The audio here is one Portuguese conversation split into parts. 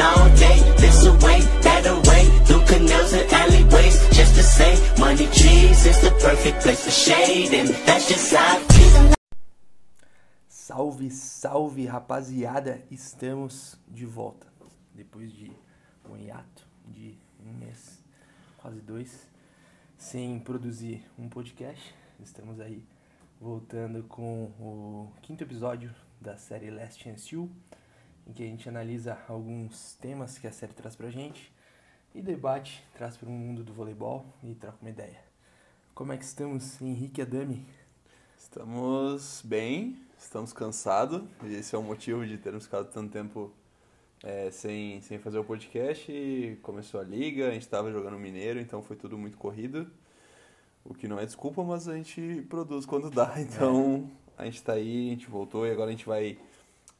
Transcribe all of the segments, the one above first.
all day, this away, that away, through canals and alleyways, just to say, money trees is the perfect place for shade, and that's just feel. Salve, salve rapaziada, estamos de volta. Depois de um hiato de um mês, quase dois, sem produzir um podcast, estamos aí voltando com o quinto episódio da série Last Chance You, em que a gente analisa alguns temas que a série traz pra gente e debate, traz para o mundo do voleibol e troca uma ideia. Como é que estamos, Henrique Adami? Estamos bem, estamos cansados, esse é o motivo de termos ficado tanto tempo é, sem, sem fazer o podcast. Começou a liga, a gente estava jogando Mineiro, então foi tudo muito corrido. O que não é desculpa, mas a gente produz quando dá, então a gente está aí, a gente voltou e agora a gente vai,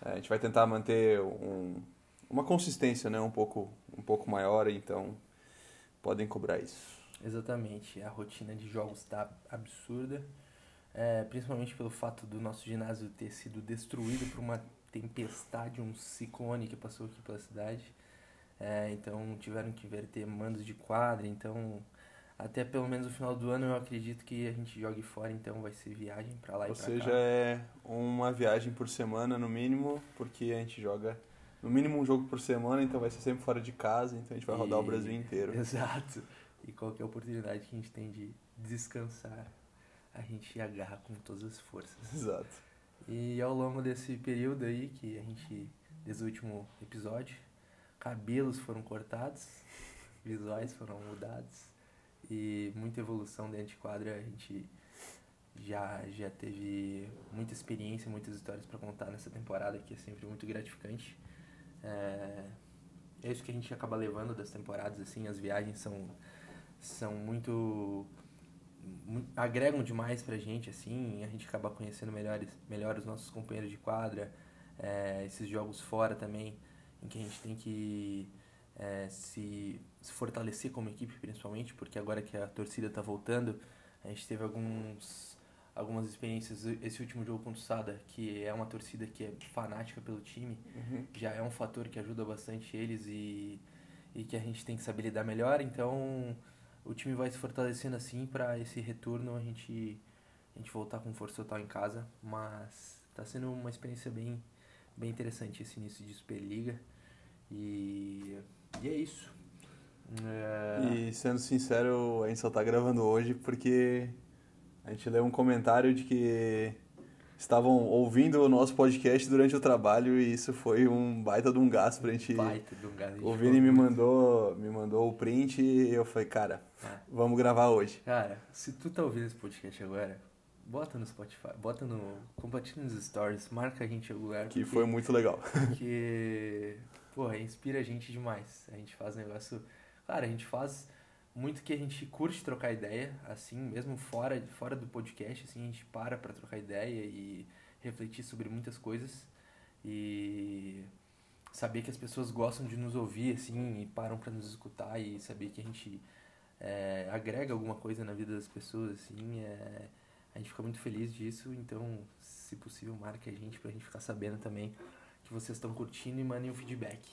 a gente vai tentar manter um, uma consistência né, um, pouco, um pouco maior, então podem cobrar isso. Exatamente, a rotina de jogos está absurda, é, principalmente pelo fato do nosso ginásio ter sido destruído por uma tempestade, um ciclone que passou aqui pela cidade. É, então tiveram que verter mandos de quadra, então até pelo menos o final do ano eu acredito que a gente jogue fora, então vai ser viagem para lá Ou e pra seja, cá. é uma viagem por semana no mínimo, porque a gente joga no mínimo um jogo por semana, então vai ser sempre fora de casa, então a gente vai rodar o E- Brasil inteiro. Exato. E qualquer oportunidade que a gente tem de descansar, a gente agarra com todas as forças. Exato. E ao longo desse período aí, que a gente, desde o último episódio, cabelos foram cortados, visuais foram mudados e muita evolução dentro de quadra. A gente já, já teve muita experiência, muitas histórias para contar nessa temporada, que é sempre muito gratificante. É, é isso que a gente acaba levando das temporadas, assim, as viagens são, são muito mu- agregam demais pra gente, assim, a gente acaba conhecendo melhores, melhor os nossos companheiros de quadra, é, esses jogos fora também, em que a gente tem que é, se, se fortalecer como equipe, principalmente, porque agora que a torcida tá voltando, a gente teve alguns algumas experiências, esse último jogo contra o Sada, que é uma torcida que é fanática pelo time, Uhum. já é um fator que ajuda bastante eles e, e que a gente tem que saber lidar melhor. Então, o time vai se fortalecendo assim para esse retorno a gente a gente voltar com força total em casa, mas tá sendo uma experiência bem bem interessante esse início de Superliga. E, e é isso. É, E sendo sincero, a gente só tá gravando hoje porque a gente leu um comentário de que estavam ouvindo o nosso podcast durante o trabalho e isso foi um baita de um gasto pra gente. baita de um O Vini me mandou, me mandou o print e eu falei, cara, É. vamos gravar hoje. Cara, se tu tá ouvindo esse podcast agora, bota no Spotify, bota no. compartilha nos stories, marca a gente em algum lugar. Que foi muito legal. Porque, porra, inspira a gente demais. A gente faz negócio. Claro, a gente faz muito que a gente curte trocar ideia, assim, mesmo fora, fora do podcast, assim, a gente para pra trocar ideia e refletir sobre muitas coisas. E saber que as pessoas gostam de nos ouvir, assim, e param pra nos escutar e saber que a gente é, agrega alguma coisa na vida das pessoas, assim, é, a gente fica muito feliz disso, então, se possível, marque a gente pra gente ficar sabendo também que vocês estão curtindo e mandem um feedback.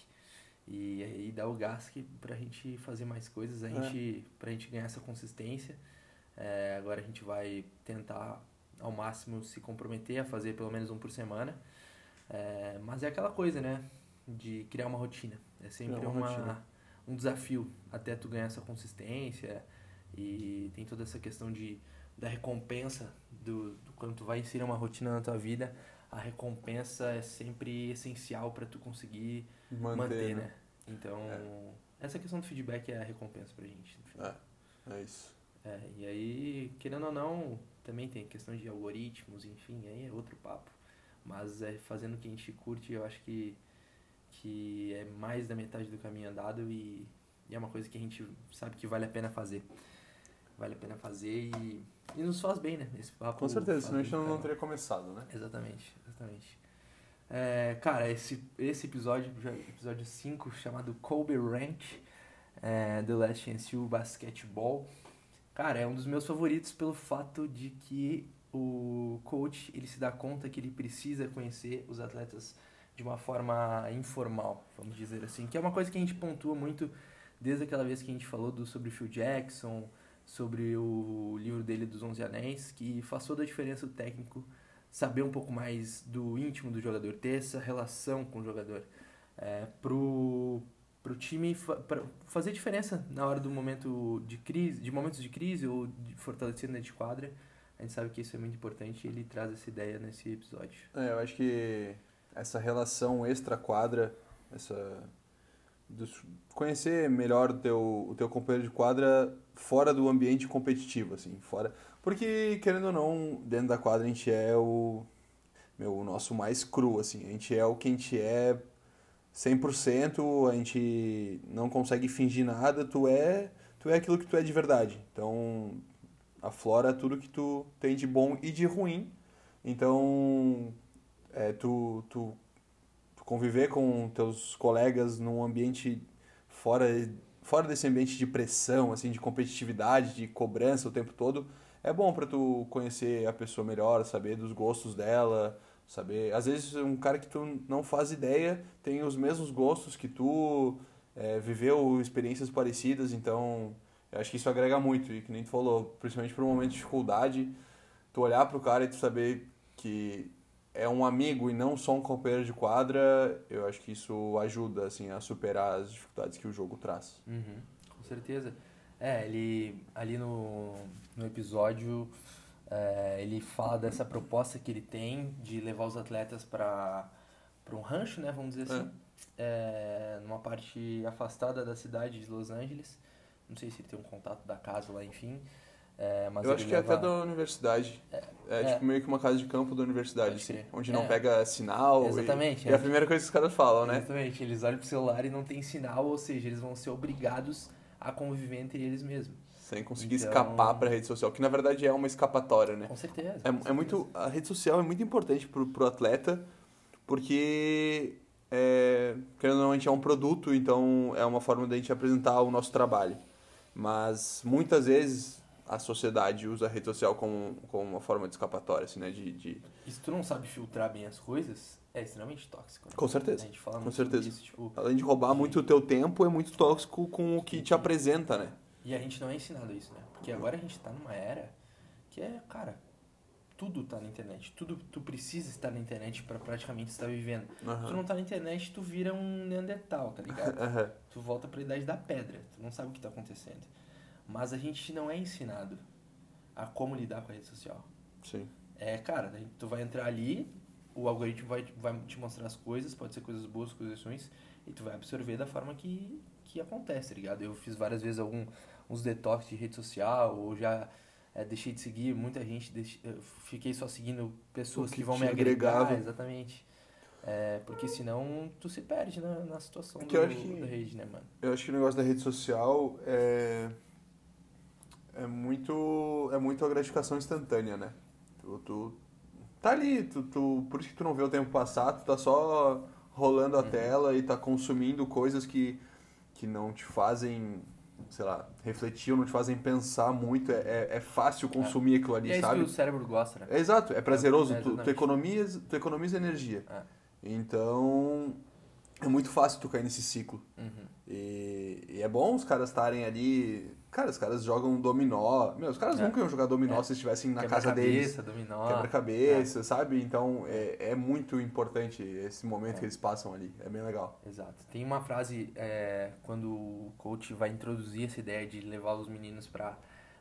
E aí dá o gás que pra gente fazer mais coisas, a É. gente, pra gente ganhar essa consistência. É, agora a gente vai tentar ao máximo se comprometer a fazer pelo menos um por semana. É, mas é aquela coisa, né? De criar uma rotina. É sempre uma uma, rotina. um desafio até tu ganhar essa consistência. E tem toda essa questão de, da recompensa do, do quando tu vai inserir uma rotina na tua vida. A recompensa é sempre essencial para tu conseguir Manter, manter, né? né? Então, essa questão do feedback é a recompensa pra gente. No final. É isso. É, e aí, querendo ou não, também tem questão de algoritmos, enfim, aí é outro papo. Mas é fazendo o que a gente curte, eu acho que, que é mais da metade do caminho andado e, e é uma coisa que a gente sabe que vale a pena fazer. Vale a pena fazer e, e nos faz bem, né? Esse papo Com certeza, senão a gente não, teria começado, né? Exatamente, exatamente. É, cara, esse, esse episódio, episódio 5, chamado Kobe Ranch, é, The Last Chance U Basketball, cara, é um dos meus favoritos pelo fato de que o coach, ele se dá conta que ele precisa conhecer os atletas de uma forma informal, vamos dizer assim. Que é uma coisa que a gente pontua muito desde aquela vez que a gente falou do, sobre Phil Jackson, sobre o livro dele dos Onze Anéis, que faz toda a diferença o técnico saber um pouco mais do íntimo do jogador, ter essa relação com o jogador. É, pro, pro time fa fazer diferença na hora do momento de crise, de momentos de crise ou de fortalecendo dentro de quadra. A gente sabe que isso é muito importante e ele traz essa ideia nesse episódio. É, eu acho que essa relação extra-quadra, essa conhecer melhor o teu, o teu companheiro de quadra fora do ambiente competitivo, assim, fora. Porque, querendo ou não, dentro da quadra a gente é o, meu, o nosso mais cru, assim, a gente é o que a gente é 100%, a gente não consegue fingir nada, tu é, tu é aquilo que tu é de verdade. Então, aflora tudo que tu tem de bom e de ruim. Então, é, tu, tu, tu conviver com teus colegas num ambiente fora, fora desse ambiente de pressão, assim, de competitividade, de cobrança o tempo todo, é bom para tu conhecer a pessoa melhor, saber dos gostos dela, saber... Às vezes um cara que tu não faz ideia tem os mesmos gostos que tu, é, viveu experiências parecidas, então eu acho que isso agrega muito, e que nem tu falou, principalmente para um momento de dificuldade, tu olhar pro cara e tu saber que é um amigo e não só um companheiro de quadra, eu acho que isso ajuda assim a superar as dificuldades que o jogo traz. Uhum, com certeza. É, ele ali no, no episódio é, ele fala dessa proposta que ele tem de levar os atletas para um rancho, né, vamos dizer assim, é, numa parte afastada da cidade de Los Angeles. Não sei se ele tem um contato da casa lá, enfim. É, mas eu acho que é leva- até da universidade. É, é. tipo meio que uma casa de campo da universidade, assim, onde É. não pega sinal. e- Exatamente, E, é. a primeira coisa que os caras falam, né? Exatamente, eles olham pro celular e não tem sinal, ou seja, eles vão ser obrigados a conviver entre eles mesmos. Sem conseguir Então- escapar pra rede social, que na verdade é uma escapatória, né? Com certeza. É, com é certeza. muito, a rede social é muito importante pro, pro atleta, porque, é, querendo ou não, a gente é um produto, então é uma forma da gente apresentar o nosso trabalho. Mas, muitas vezes, a sociedade usa a rede social como, como uma forma de escapatória, assim, né? De, de... E se tu não sabe filtrar bem as coisas, é extremamente tóxico. né? Com certeza, A gente fala com certeza. isso, tipo, Além de roubar muito o teu tempo, é muito tóxico com o que te apresenta, né? e a gente não é ensinado isso, né? Porque agora a gente tá numa era que é, cara, tudo tá na internet. Tudo tu precisa estar na internet pra praticamente estar vivendo. Se tu não tá na internet, tu vira um Neandertal, tá ligado? Aham. tu volta pra idade da pedra, tu não sabe o que tá acontecendo. Mas a gente não é ensinado a como lidar com a rede social. Sim. É, cara, tu vai entrar ali, o algoritmo vai, vai te mostrar as coisas, pode ser coisas boas, coisas ruins, e tu vai absorver da forma que, que acontece, tá ligado? Eu fiz várias vezes algum, uns detox de rede social, ou já é, deixei de seguir muita gente, deixe- fiquei só seguindo pessoas que, que vão me agregar, agregava. exatamente. É, porque senão tu se perde na, na situação Que do, que- da rede, né, mano? Eu acho que o negócio da rede social é é muito é muito a gratificação instantânea, né? Tu, tu tá ali, tu, tu por isso que tu não vê o tempo passar, tu tá só rolando a tela e tá consumindo coisas que que não te fazem, sei lá, refletir, ou não te fazem pensar muito, é, é, é fácil consumir aquilo ali, E é isso sabe? que o cérebro gosta, né? É exato, é prazeroso, É, tu, tu, economiza, tu economiza energia. É. Então, é muito fácil tu cair nesse ciclo. Uhum. E, e é bom os caras estarem ali. Cara, os caras jogam dominó. Meu, os caras É. nunca iam jogar dominó É. se estivessem na casa deles. Quebra-cabeça, dominó. Quebra-cabeça, sabe? Então é, é muito importante esse momento que eles passam ali. É bem legal. Exato. Tem uma frase é, quando o coach vai introduzir essa ideia de levar os meninos para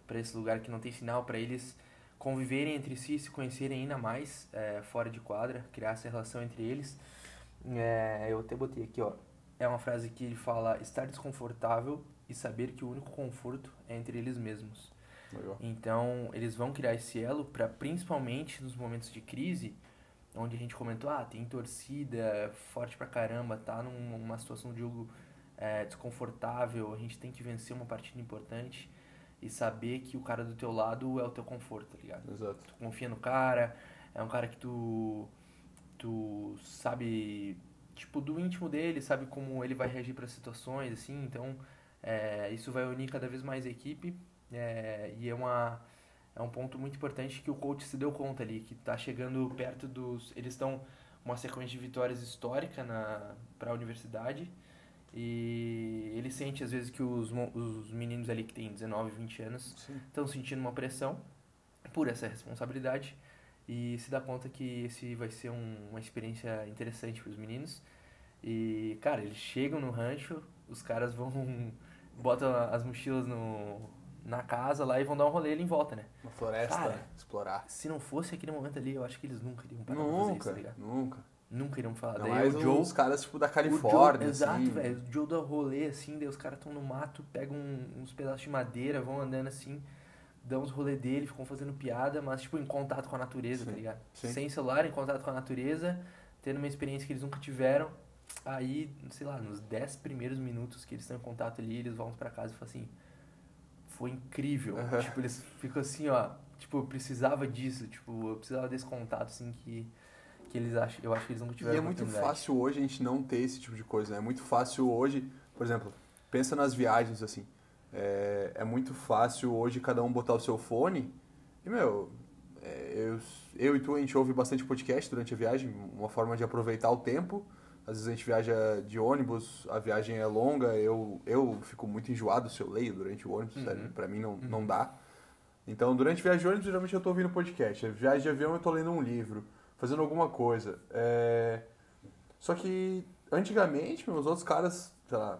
para esse lugar que não tem sinal, para eles conviverem entre si, se conhecerem ainda mais é, fora de quadra, criar essa relação entre eles. É, eu até botei aqui, ó. É uma frase que ele fala: estar desconfortável e saber que o único conforto é entre eles mesmos. Legal. Então, eles vão criar esse elo para principalmente nos momentos de crise, onde a gente comentou, ah, tem torcida forte pra caramba, tá num- numa situação de jogo é, desconfortável, a gente tem que vencer uma partida importante e saber que o cara do teu lado é o teu conforto, tá ligado? Exato. Tu confia no cara, é um cara que tu tu sabe tipo do íntimo dele, sabe como ele vai reagir para situações assim, então é, isso vai unir cada vez mais a equipe é, e é uma é um ponto muito importante que o coach se deu conta ali que tá chegando perto dos eles estão uma sequência de vitórias histórica na para a universidade. E ele sente às vezes que os, os meninos ali que têm 19, 20 anos estão sentindo uma pressão por essa responsabilidade e se dá conta que esse vai ser um- uma experiência interessante para os meninos. E, cara, eles chegam no rancho, os caras vão botam as mochilas no, na casa lá e vão dar um rolê ali em volta, né? Uma floresta, Cara, explorar. Se não fosse aquele momento ali, eu acho que eles nunca iriam parar pra fazer isso, Nunca, tá ligado? nunca. Nunca iriam falar. Ainda Daí o Joe, os caras, tipo, da Califórnia, Joe, exato, assim. velho. O Joe dá rolê assim, daí os caras estão no mato, pegam uns pedaços de madeira, vão andando assim, dão uns rolê dele, ficam fazendo piada, mas tipo em contato com a natureza, tá Sim, ligado? sim. Sem celular, em contato com a natureza, tendo uma experiência que eles nunca tiveram. Aí, sei lá, nos 10 primeiros minutos que eles estão em contato ali, eles voltam pra casa e falam assim: Foi incrível. Tipo, eles ficam assim, ó. Tipo, eu precisava disso, tipo, eu precisava desse contato, assim, que, que eles acham. Eu acho que eles nunca tiveram E é muito fácil hoje a gente não ter esse tipo de coisa, né? É muito fácil hoje, por exemplo, pensa nas viagens, assim. É, é muito fácil hoje cada um botar o seu fone e, meu, é, eu, eu e tu, a gente ouve bastante podcast durante a viagem, uma forma de aproveitar o tempo. Às vezes a gente viaja de ônibus, a viagem é longa, eu, eu fico muito enjoado se eu leio durante o ônibus, Uhum. sério, pra mim não, não dá. Então, durante viagem de ônibus, geralmente eu tô ouvindo podcast. Viagem de avião, eu tô lendo um livro, fazendo alguma coisa. É... Só que, antigamente, meus outros caras, sei lá,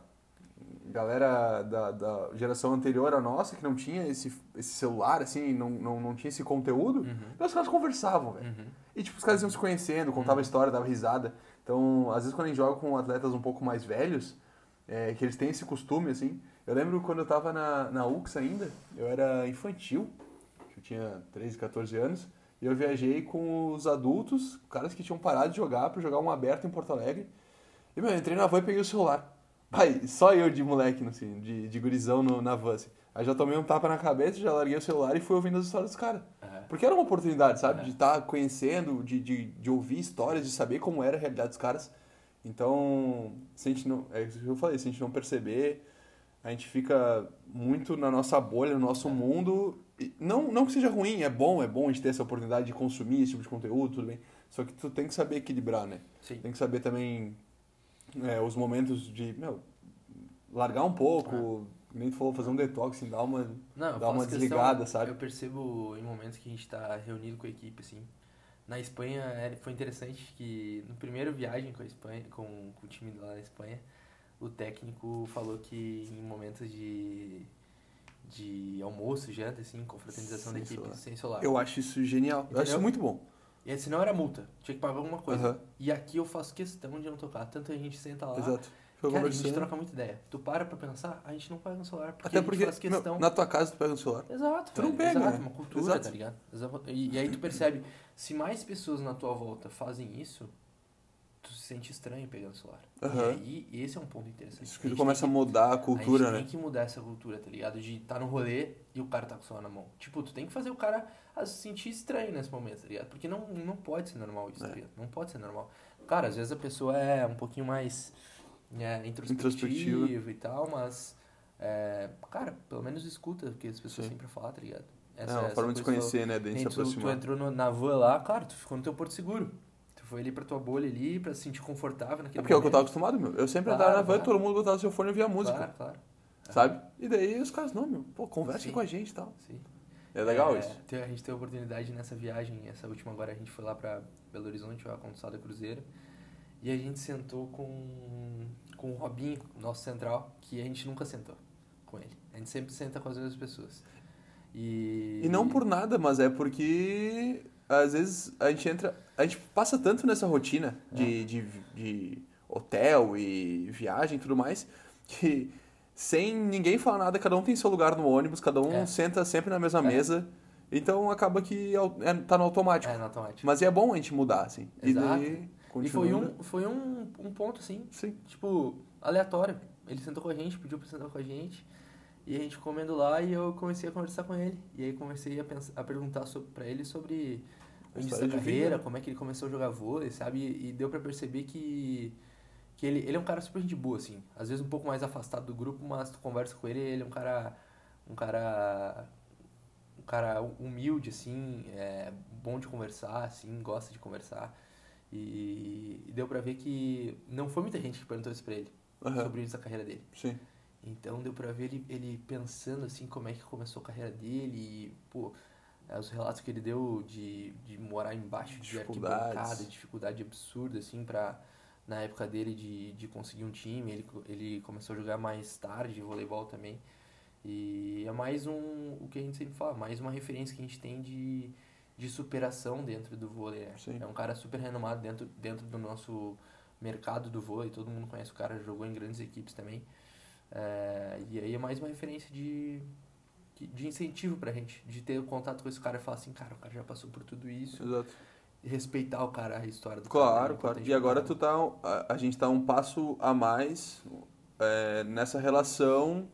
galera da, da geração anterior à nossa, que não tinha esse, esse celular, assim, não, não, não tinha esse conteúdo, Uhum. os caras conversavam, velho. Uhum. E, tipo, os caras iam se conhecendo, contavam história, dava risada. Então, às vezes, quando a gente joga com atletas um pouco mais velhos, é, que eles têm esse costume, assim. Eu lembro quando eu tava na, na UX ainda, eu era infantil, eu tinha 13, 14 anos, e eu viajei com os adultos, caras que tinham parado de jogar pra jogar um aberto em Porto Alegre. E, meu, eu entrei na van e peguei o celular. Pai, só eu de moleque, assim, de, de gurizão no, na van, assim. Aí já tomei um tapa na cabeça, já larguei o celular e fui ouvindo as histórias dos caras. Porque era uma oportunidade, sabe? É. De estar conhecendo, de, de, de ouvir histórias, de saber como era a realidade dos caras. Então, se a gente não. É isso que eu falei, se a gente não perceber, a gente fica muito na nossa bolha, no nosso mundo. E não, não que seja ruim, é bom, é bom a gente ter essa oportunidade de consumir esse tipo de conteúdo, tudo bem. Só que tu tem que saber equilibrar, né? Sim. Tem que saber também é, os momentos de, meu, largar um pouco, nem tu falou, fazer um detox, assim, dar uma. Não, faço uma questão- desligada, sabe? Eu percebo em momentos que a gente tá reunido com a equipe, assim. Na Espanha é, foi interessante que no primeiro viagem com a Espanha, com, com o time lá na Espanha, o técnico falou que em momentos de, de almoço, janta, assim, confraternização da equipe, sem celular. Eu acho isso genial. Eu acho Entendeu? isso muito bom. E senão era multa, tinha que pagar alguma coisa. Aham. E aqui eu faço questão de não tocar. Tanto a gente senta lá, Exato. Foi cara, a gente troca muita ideia. Tu para pra pensar, a gente não paga no celular, porque Até a porque faz meu, questão... na tua casa tu pega o celular. Exato, Tu não velho, pega, exato, né? uma cultura, Exato. tá ligado? E, e aí tu percebe, se mais pessoas na tua volta fazem isso, tu se sente estranho pegando o celular. Aham. E aí, esse é um ponto interessante. Isso A que gente começa a mudar a a cultura, gente né? tem que mudar essa cultura, tá ligado? De estar no rolê e o cara tá com o celular na mão. Tipo, tu tem que fazer o cara a se sentir estranho nesse momento, tá ligado? Porque não, não pode ser normal isso, É. tá ligado? Não pode ser normal. Cara, às vezes a pessoa é um pouquinho mais é, introspectiva, Introspectiva. e tal, mas, é, cara, pelo menos escuta o que as pessoas Sim. têm pra falar, tá ligado? é uma forma de se conhecer, né? De se tu, tu aproximar. entrou no- na van lá, cara, tu ficou no teu porto seguro. Tu foi ali pra tua bolha ali, pra se sentir confortável naquele É porque é o que eu tava momento. acostumado, meu. Eu sempre Claro, andava na van claro. todo mundo botava seu fone e ouvia música, Claro, claro. sabe? E daí os caras, não, meu, pô, conversa com a gente e tal. Sim. É legal É, isso. A gente teve a oportunidade nessa viagem, essa última agora a gente foi lá pra Belo Horizonte, a Consulada Cruzeiro, e a gente sentou com, com o Robinho, nosso central, que a gente nunca sentou com ele. A gente sempre senta com as mesmas pessoas. E, E não por nada, mas é porque às vezes a gente entra. A gente passa tanto nessa rotina É. de, de, de hotel e viagem e tudo mais, que sem ninguém falar nada, cada um tem seu lugar no ônibus, cada um É. senta sempre na mesma É. mesa. Então acaba que é- tá no automático. É, no automático. Mas é bom a gente mudar, assim. Exato. E daí E foi um, foi um, um ponto, assim, Sim. tipo, aleatório. Ele sentou com a gente, pediu pra sentar com a gente. E a gente comendo lá e eu comecei a conversar com ele. E aí comecei a, pensar, a perguntar sobre, pra ele sobre o início da carreira, vida. como é que ele começou a jogar vôlei, sabe? E, e deu pra perceber que, que ele, ele é um cara super de boa, assim. Às vezes um pouco mais afastado do grupo, mas tu conversa com ele, ele é um cara... Um cara... Um cara humilde, assim, é bom de conversar, assim, gosta de conversar. E deu pra ver que não foi muita gente que perguntou isso pra ele, Aham. sobre isso da carreira dele. Sim. Então deu pra ver ele, ele pensando assim como é que começou a carreira dele e, pô, é, os relatos que ele deu de, de morar embaixo de arquibancada, dificuldade absurda, assim, pra, na época dele de, de conseguir um time. Ele, ele começou a jogar mais tarde voleibol também. E é mais um, o que a gente sempre fala, mais uma referência que a gente tem de, de superação dentro do vôlei. né? É um cara super renomado dentro, dentro do nosso mercado do vôlei, todo mundo conhece o cara, jogou em grandes equipes também. É, e aí é mais uma referência de, de- incentivo pra gente, de ter contato com esse cara e falar assim, cara, o cara já passou por tudo isso, Exato. respeitar o cara, a história do cara. Claro, é claro. importante E agora tu tá. A, a gente tá um passo a mais é, nessa relação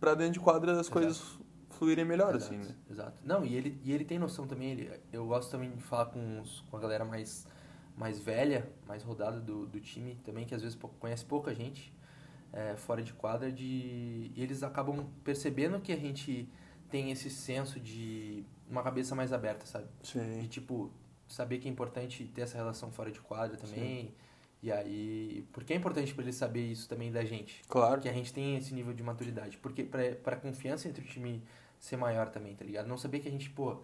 pra dentro de quadra as Exato. coisas fluírem melhor, Exato, assim, né? Exato. Não, e ele, e ele tem noção também, ele, eu gosto também de falar com, os, com a galera mais, mais velha, mais rodada do, do time também, que às vezes conhece pouca gente é, fora de quadra, de, e eles acabam percebendo que a gente tem esse senso de uma cabeça mais aberta, sabe? De Sim. tipo, saber que é importante ter essa relação fora de quadra também. E aí, porque é importante pra ele saber isso também da gente. Claro. Que a gente tem esse nível de maturidade. Porque pra confiança entre o time ser maior também, tá ligado? Não saber que a gente, pô,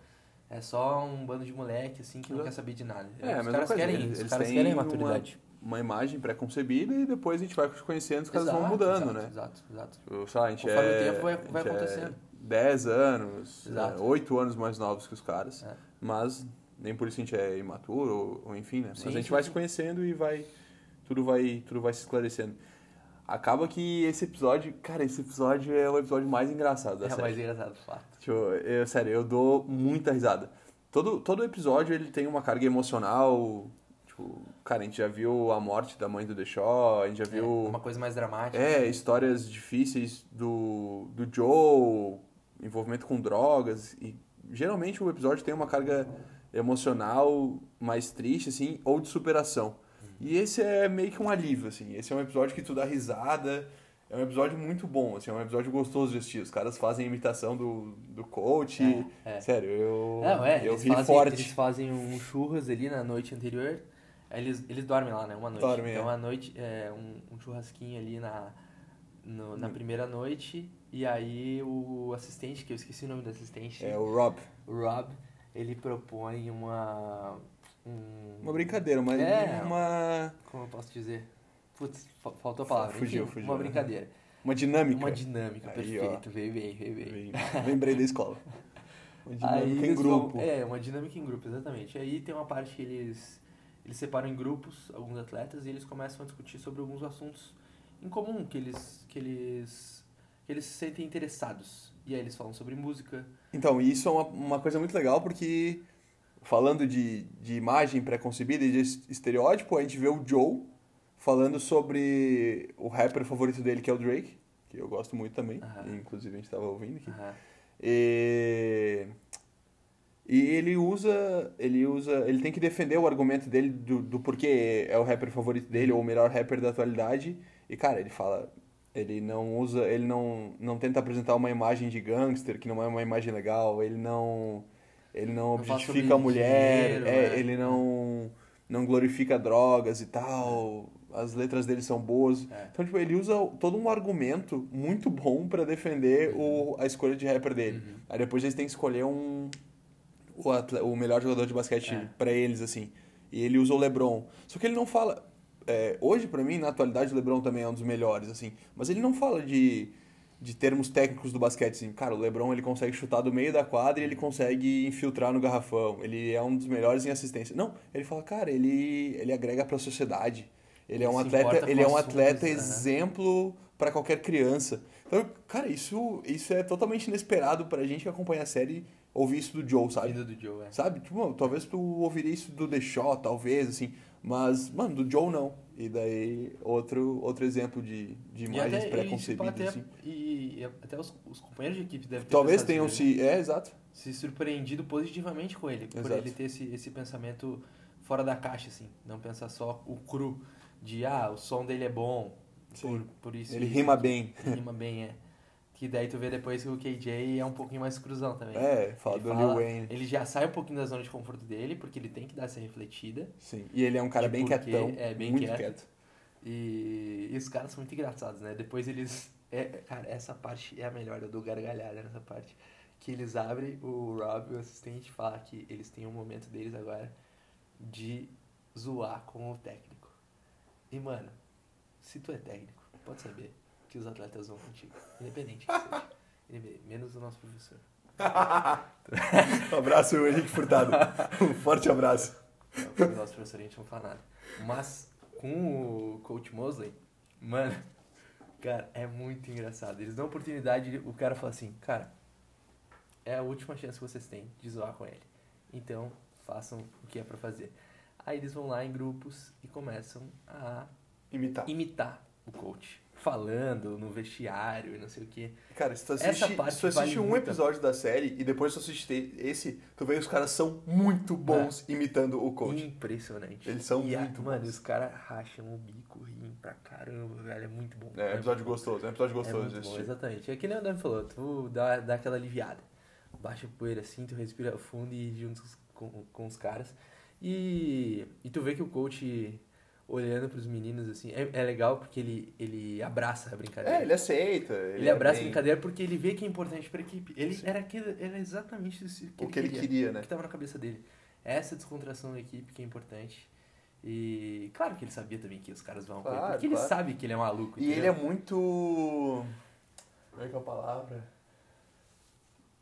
é só um bando de moleque, assim, que não Exato. quer saber de nada. É, os caras coisa, querem, eles- os eles caras querem uma- maturidade. Uma imagem pré-concebida e depois a gente vai conhecendo, os caras vão mudando, exato, né? Exato, exato. Sei lá, a gente Conforme o é, tempo vai- a gente vai é acontecendo. 10 anos, Exato. é, 8 anos mais novos que os caras, É. mas nem por isso a gente é imaturo, ou, ou enfim, né? Mas Sim, a gente sim, vai sim. se conhecendo e vai tudo vai tudo vai se esclarecendo. Acaba que esse episódio, cara, esse episódio é o episódio mais engraçado da É série. mais engraçado, fato. Tipo, eu, sério, eu dou muita risada. Todo, todo episódio ele tem uma carga emocional. Tipo, cara, a gente já viu a morte da mãe do Shaw, a gente já É, viu. uma coisa mais dramática. É, histórias difíceis do, do Joe, envolvimento com drogas. E geralmente o episódio tem uma carga emocional mais triste, assim, ou de superação. E esse é meio que um alívio, assim. Esse é um episódio que tu dá risada. É um episódio muito bom, assim, é um episódio gostoso de assistir. Os caras fazem imitação do, do coach. É, é. Sério, eu, Não, é, eu ri fazem, forte. Eles fazem um churras ali na noite anterior. Eles, eles dormem lá, né? Uma noite. Dormem, então, é. à noite, é um, um churrasquinho ali na, no- na Hum. primeira noite. E aí o assistente, que eu esqueci o nome do assistente, É o Rob. o Rob, ele propõe uma... Um, Uma brincadeira, mas É. uma, Como eu posso dizer? Putz, fa- faltou a palavra. Fugiu, Enfim, fugiu, Uma né? brincadeira. uma dinâmica. Uma dinâmica, Aí, ó. perfeito. Veio bem, veio bem. Lem- Lembrei da escola. Uma dinâmica Aí em grupo. vão- é, uma dinâmica em grupo, exatamente. Aí tem uma parte que eles, eles separam em grupos alguns atletas e eles começam a discutir sobre alguns assuntos em comum que eles, que eles, que eles se sentem interessados. E aí eles falam sobre música. Então, isso é uma, uma coisa muito legal porque, falando de, de imagem pré-concebida e de es- estereótipo, a gente vê o Joe falando sobre o rapper favorito dele, que é o Drake, que eu gosto muito também, inclusive a gente estava ouvindo aqui. E, e ele usa, ele usa, ele tem que defender o argumento dele do, do porquê é o rapper favorito dele ou o melhor rapper da atualidade. E cara, ele fala, ele não usa, ele não, não tenta apresentar uma imagem de gangster que não é uma imagem legal. Ele não, ele não, Não objetifica a mulher. dinheiro, é, né? ele não, não glorifica drogas e tal. As letras dele são boas. É. Então, tipo, ele usa todo um argumento muito bom pra defender o, a escolha de rapper dele. Uhum. Aí depois eles têm que escolher um o, atle- o melhor jogador de basquete É. pra eles, assim. E ele usa o LeBron. Só que ele não fala. é, hoje, pra mim, na atualidade, o LeBron também é um dos melhores, assim. Mas ele não fala de, de termos técnicos do basquete, assim. Cara, o LeBron ele consegue chutar do meio da quadra e ele consegue infiltrar no garrafão. Ele é um dos melhores em assistência. Não, ele fala, cara, ele, ele agrega pra sociedade. Ele é um se atleta, ele é um assuntos, atleta né? exemplo pra qualquer criança. Então, cara, isso, isso é totalmente inesperado pra gente que acompanha a série ouvir isso do Joe, sabe? Vida do Joe, é. Sabe? Tipo, mano, talvez tu ouviria isso do The Shaw, talvez, assim. Mas, mano, do Joe não. E daí, outro, outro exemplo de, de imagens tipo, pré-concebidas, até, assim. e, e até os, os companheiros de equipe devem ter Talvez tenham se... É, exato. se surpreendido positivamente com ele, por Exato. ele ter esse, esse pensamento fora da caixa, assim. Não pensar só o cru de, ah, o som dele é bom, por, Sim. por isso. Ele rima bem. Ele rima bem, é. Que daí tu vê depois que o KJ é um pouquinho mais cruzão também. É, fala Ele do fala- Lil Wayne. Ele já sai um pouquinho da zona de conforto dele, porque ele tem que dar essa refletida. Sim. E ele é um cara bem quietão. é, bem muito quieto. quieto. E, e os caras são muito engraçados, né? Depois eles. é, cara, essa parte é a melhor, eu dou gargalhada nessa parte. Que eles abrem, o Rob, o assistente, fala que eles têm um momento deles agora de zoar com o técnico. E, mano, se tu é técnico, pode saber que os atletas zoam contigo. Independente que seja. Independente- Menos o nosso professor. Um abraço, Henrique Furtado. Um forte abraço. O nosso professor a gente não fala nada. Mas com o Coach Mosley, mano, cara, é muito engraçado. Eles dão oportunidade, de- o cara fala assim, cara, é a última chance que vocês têm de zoar com ele. Então, façam o que é pra fazer. Aí eles vão lá em grupos e começam a Imitar. imitar o coach. Falando no vestiário e não sei o que. Cara, se tu Essa assiste, parte se tu assiste vale um muito a episódio da série e depois tu assiste esse, tu vê que os caras são muito bons imitando o coach. Impressionante. Eles são e a- muito Mano, bons. os caras racham o bico, riem pra caramba, velho. É muito bom. É, episódio muito bom. gostoso, é episódio É gostoso muito de bom, exatamente. É que nem o Dami falou, tu dá, dá aquela aliviada. Baixa a poeira assim, tu respira fundo e junto com, com os caras. E, e tu vê que o coach olhando pros meninos assim, é, é legal porque ele, ele abraça a brincadeira. É, ele aceita. Ele, Ele é abraça a bem- brincadeira porque ele vê que é importante pra equipe. Ele Sim. era, aquilo, era exatamente isso que, O que ele queria, né? O que tava na cabeça dele. Essa descontração da equipe que é importante. E claro que ele sabia também que os caras vão com ele, Claro, porque claro. ele sabe que ele é maluco. E ele entendeu? é muito. Como é que é a palavra?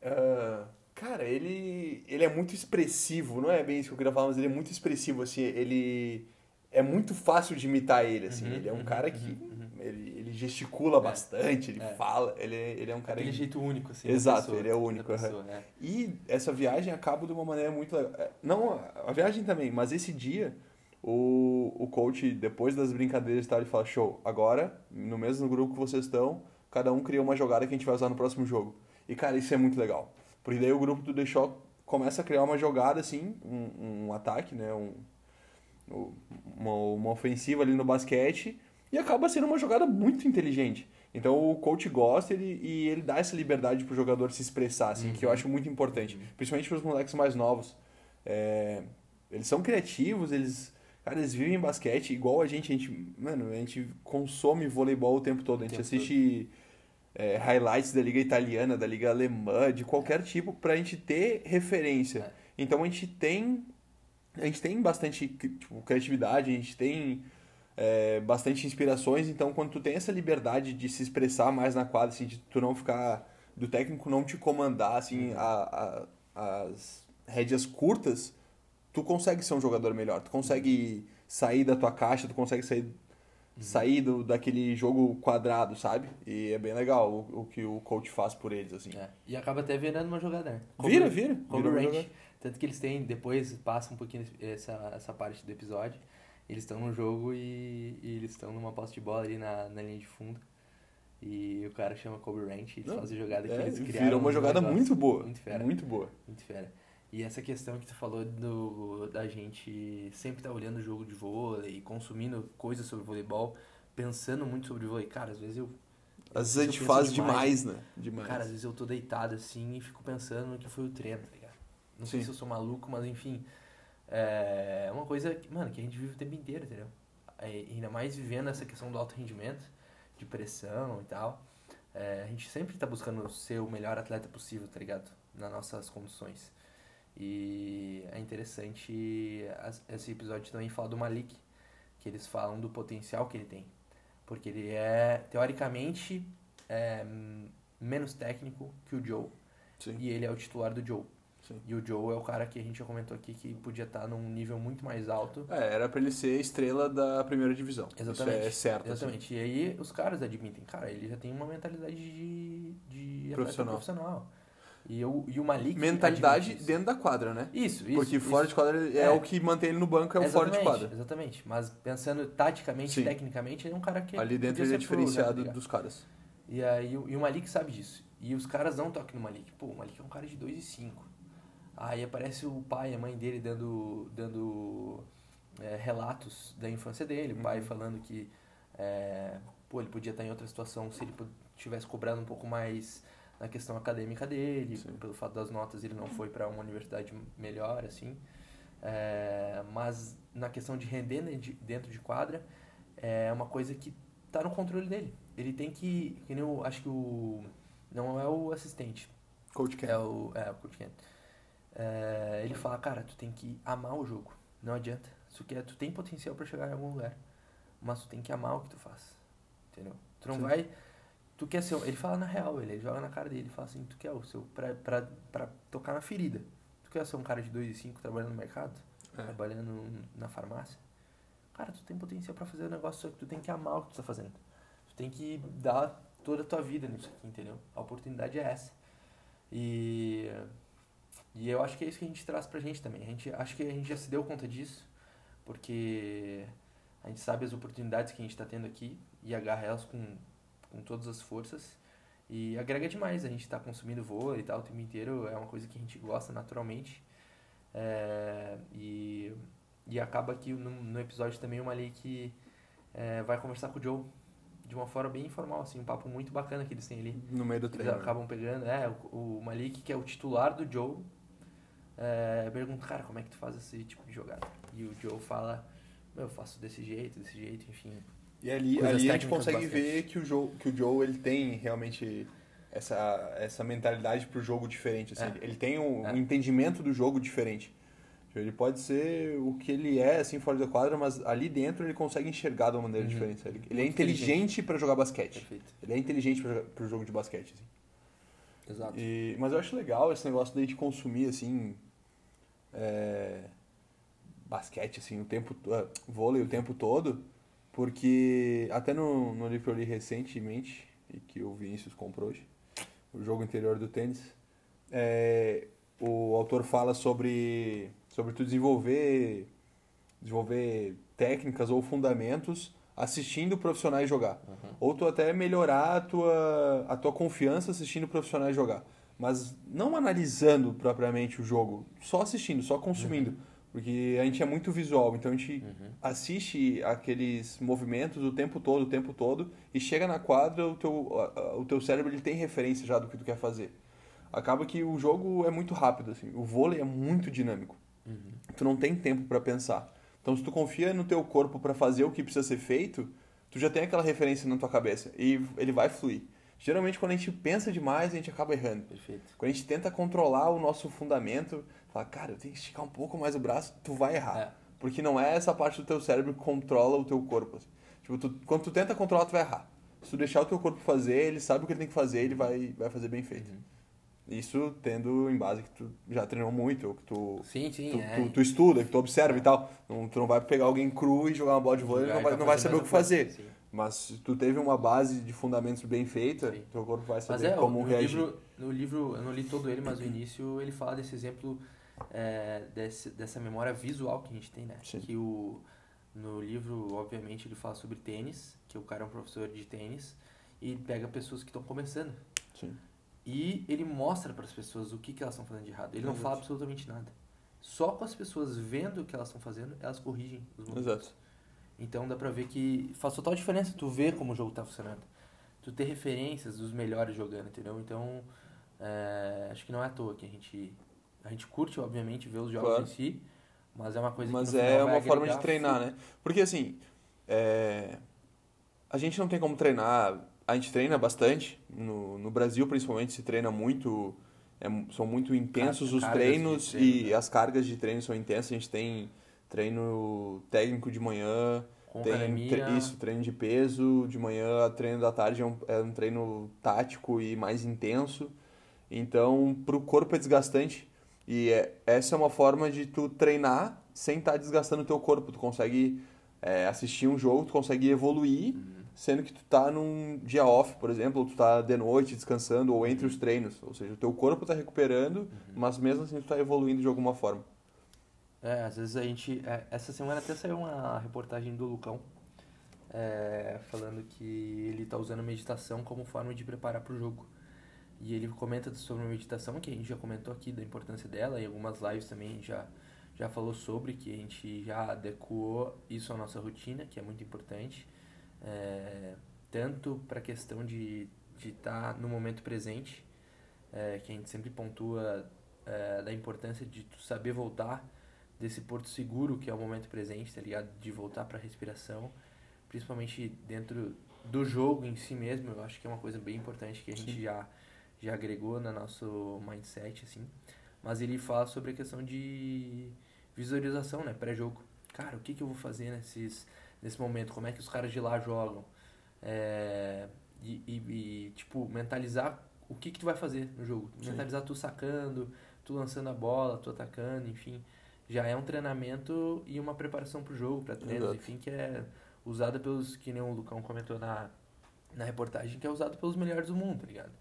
Ah, cara, ele. Ele é muito expressivo, não é bem isso que eu queria falar, mas ele é muito expressivo, assim, ele. É muito fácil de imitar ele, assim. Uhum, ele é um uhum, cara uhum, que. uhum. Ele, ele gesticula bastante, ele é. fala, ele, é- ele é um cara. Aquele que- jeito único, assim. Exato, pessoa, ele é único, pessoa, é. E essa viagem acaba de uma maneira muito legal. É, Não, a- viagem também, mas esse dia, o, o coach, depois das brincadeiras e tal, ele fala: show, agora, no mesmo grupo que vocês estão, cada um cria uma jogada que a gente vai usar no próximo jogo. E, cara, isso é muito legal. Porque daí o grupo do The Shock começa a criar uma jogada, assim, um, um ataque, né? Um- uma, uma ofensiva ali no basquete e acaba sendo uma jogada muito inteligente. Então o coach gosta ele, e ele dá essa liberdade pro jogador se expressar, assim, que eu acho muito importante. Principalmente pros moleques mais novos. É, eles são criativos, eles. Cara, eles vivem basquete igual a gente. A gente, mano, a gente consome voleibol o tempo todo. A gente assiste é, highlights da liga italiana, da liga alemã, de qualquer tipo, pra gente ter referência. É. Então a gente tem. A gente tem bastante tipo, criatividade, a gente tem é, bastante inspirações, então quando tu tem essa liberdade de se expressar mais na quadra, assim, de tu não ficar. do técnico não te comandar, assim, a, a- as rédeas curtas, tu consegue ser um jogador melhor, tu consegue sair da tua caixa, tu consegue sair, sair do, daquele jogo quadrado, sabe? E é bem legal o, o que o coach faz por eles, assim. É. E acaba até virando uma jogada, né? Vira, vira. Como Vira. Tanto que eles têm, depois passa um pouquinho essa, essa parte do episódio. Eles estão no jogo e, e eles estão numa posse de bola ali na, na linha de fundo. E o cara chama Kobe Ranch e eles Não, fazem a jogada que É, eles criaram. vira uma um jogada negócio muito boa. Muito fera. Muito boa. Muito fera. E essa questão que tu falou do, da gente sempre estar olhando o jogo de vôlei, consumindo coisas sobre voleibol, pensando muito sobre vôlei. Cara, às vezes eu. Às vezes a gente faz demais, né? Demais. Cara, às vezes eu tô deitado assim e fico pensando no que foi o treino, tá ligado? Não sei Sim. se eu sou maluco, mas enfim. É uma coisa, que, mano, que a gente vive o tempo inteiro, entendeu? É, ainda mais vivendo essa questão do alto rendimento, de pressão e tal. É, a gente sempre tá buscando ser o melhor atleta possível, tá ligado? Nas nossas condições. E é interessante esse episódio também falar do Malik, que eles falam do potencial que ele tem. Porque ele é, teoricamente, é, menos técnico que o Joe. Sim. E ele é o titular do Joe. Sim. E o Joe é o cara que a gente já comentou aqui que podia estar num nível muito mais alto. É, era pra ele ser estrela da primeira divisão. Exatamente. Isso é certo. assim. Exatamente. E aí os caras admitem, cara, ele já tem uma mentalidade de, de Profissional. profissional. E, eu, e o Malik. Mentalidade dentro da quadra, né? Isso, isso. Porque isso. fora de quadra é, É. o que mantém ele no banco, é o fora de quadra. Exatamente. Mas pensando taticamente, Sim. tecnicamente, ele é um cara que. Ali dentro ele é ser pro, né, diferenciado tá ligado? dos caras. E aí o- e o Malik sabe disso. E os caras dão toque no Malik. Pô, o Malik é um cara de 2 e 5. Aí aparece o pai e a mãe dele dando, dando é, relatos da infância dele. O pai Uhum. falando que É, pô, ele podia estar em outra situação se ele tivesse cobrado um pouco mais na questão acadêmica dele, Sim. pelo fato das notas ele não foi para uma universidade melhor, assim. É, mas na questão de render dentro de quadra, é uma coisa que tá no controle dele. Ele tem que, que nem eu acho que o não é o assistente, Coach Ken. é o é o Coach Kent. É, ele fala, cara, tu tem que amar o jogo. Não adianta. Tu quer, tu tem potencial para chegar em algum lugar, mas tu tem que amar o que tu faz. Entendeu? Tu não Sim. vai tu quer ser, ele fala na real, ele joga na cara dele, ele fala assim, tu quer o seu pra, pra, pra tocar na ferida. Tu quer ser um cara de 2 e 5 trabalhando no mercado? É. trabalhando na farmácia, cara, tu tem potencial pra fazer o negócio, só que tu tem que amar o que tu tá fazendo. Tu tem que dar toda a tua vida nisso aqui, entendeu? A oportunidade é essa. E, e eu acho que é isso que a gente traz pra gente também. A gente, acho que a gente já se deu conta disso, porque a gente sabe as oportunidades que a gente tá tendo aqui e agarra elas com, com todas as forças. E agrega demais, a gente tá consumindo vôlei e tal o tempo inteiro, é uma coisa que a gente gosta naturalmente. É, e, e acaba que no, no episódio também o Malik é, vai conversar com o Joe de uma forma bem informal, assim, um papo muito bacana que eles têm ali. No meio do Eles treino. né? acabam pegando, é, o, o Malik, que é o titular do Joe, é, pergunta, cara, como é que tu faz esse tipo de jogada? E o Joe fala, eu faço desse jeito, desse jeito, enfim. E ali, ali a gente consegue ver que o, Joe, que o Joe ele tem realmente essa, essa mentalidade pro jogo diferente. Assim. É. Ele tem um, É. um entendimento do jogo diferente. Ele pode ser o que ele é, assim, fora da quadra, mas ali dentro ele consegue enxergar de uma maneira Uhum. diferente. Ele, ele é inteligente para jogar basquete. Perfeito. Ele é inteligente para pro jogo de basquete. Assim. Exato. E, mas eu acho legal esse negócio daí de consumir, assim, é, basquete, assim, o tempo, ah, vôlei o tempo todo, porque até no, no livro que eu li recentemente, e que o Vinícius comprou hoje, o jogo interior do tênis, é, o autor fala sobre, sobre tu desenvolver, desenvolver técnicas ou fundamentos assistindo profissionais jogar. Ou tu até melhorar a tua, a tua confiança assistindo profissionais jogar. Mas não analisando propriamente o jogo, só assistindo, só consumindo. Porque a gente é muito visual, então a gente assiste aqueles movimentos o tempo todo, o tempo todo, e chega na quadra, o teu, o teu cérebro ele tem referência já do que tu quer fazer. Acaba que o jogo é muito rápido, assim. O vôlei é muito dinâmico. Tu não tem tempo para pensar. Então, se tu confia no teu corpo para fazer o que precisa ser feito, tu já tem aquela referência na tua cabeça e ele vai fluir. Geralmente, quando a gente pensa demais, a gente acaba errando. Perfeito. Quando a gente tenta controlar o nosso fundamento, fala, cara, eu tenho que esticar um pouco mais o braço, tu vai errar. É. Porque não é essa parte do teu cérebro que controla o teu corpo. assim. Tipo, tu- quando tu tenta controlar, tu vai errar. Se tu deixar o teu corpo fazer, ele sabe o que ele tem que fazer, ele vai, vai fazer bem feito. Uhum. Isso tendo em base que tu já treinou muito, ou que tu Sim, sim, tu, é. tu, tu estuda, que tu observa e tal. Não, tu não vai pegar alguém cru e jogar uma bola de vôlei e não Vai- não vai saber o que fazer. coisa. Mas se tu teve uma base de fundamentos bem feita, Sim. teu corpo vai Mas saber é, como no reagir. livro, no livro, eu não li todo ele, mas no início ele fala desse exemplo é, desse, dessa memória visual que a gente tem, né? Sim. Que o, no livro, obviamente, ele fala sobre tênis, que o cara é um professor de tênis, e pega pessoas que estão começando. Sim. E ele mostra para as pessoas o que, que elas estão fazendo de errado. Ele não Exato. fala absolutamente nada. Só com as pessoas vendo o que elas estão fazendo, elas corrigem os movimentos. Exato. Então dá pra ver que faz total diferença tu ver como o jogo tá funcionando. Tu ter referências dos melhores jogando, entendeu? Então, é, acho que não é à toa que a gente. A gente curte, obviamente, ver os jogos Claro. em si, mas é uma coisa Mas que no é uma forma de treinar, né? Porque assim, é, a gente não tem como treinar. A gente treina bastante. No, no Brasil, principalmente, se treina muito. é são muito intensos Car- os treinos treino, e né? as cargas de treino são intensas. A gente tem treino técnico de manhã, Com tem tre- isso, treino de peso, de manhã, treino da tarde é um, é um treino tático e mais intenso. Então, pro corpo é desgastante. E é- essa é uma forma de tu treinar sem estar desgastando o teu corpo. Tu consegue é, assistir um jogo, tu consegue evoluir, Uhum. sendo que tu tá num dia off, por exemplo, ou tu tá de noite descansando, ou entre os treinos. Ou seja, o teu corpo tá recuperando, Uhum. mas mesmo assim tu tá evoluindo de alguma forma. É, às vezes a gente. é, essa semana até saiu uma reportagem do Lucão é, falando que ele tá usando meditação como forma de preparar pro jogo. E ele comenta sobre a meditação, que a gente já comentou aqui da importância dela, e algumas lives também já, já falou sobre, que a gente já adequou isso à nossa rotina, que é muito importante. é, tanto para a questão de estar tá no momento presente, é, que a gente sempre pontua é, da importância de saber voltar desse porto seguro que é o momento presente, tá ligado? De voltar para a respiração, principalmente dentro do jogo em si mesmo, eu acho que é uma coisa bem importante que a gente já já agregou no nosso mindset assim. Mas ele fala sobre a questão de visualização, né, pré-jogo. Cara, o que que eu vou fazer nesses nesse momento? Como é que os caras de lá jogam? É, e, e, e, tipo mentalizar o que que tu vai fazer no jogo. Sim. Mentalizar tu sacando, tu lançando a bola, tu atacando, enfim já é um treinamento e uma preparação para o jogo, para treinos, Exato. enfim, que é usada pelos, que nem o Lucão comentou na, na reportagem, que é usado pelos melhores do mundo, tá ligado?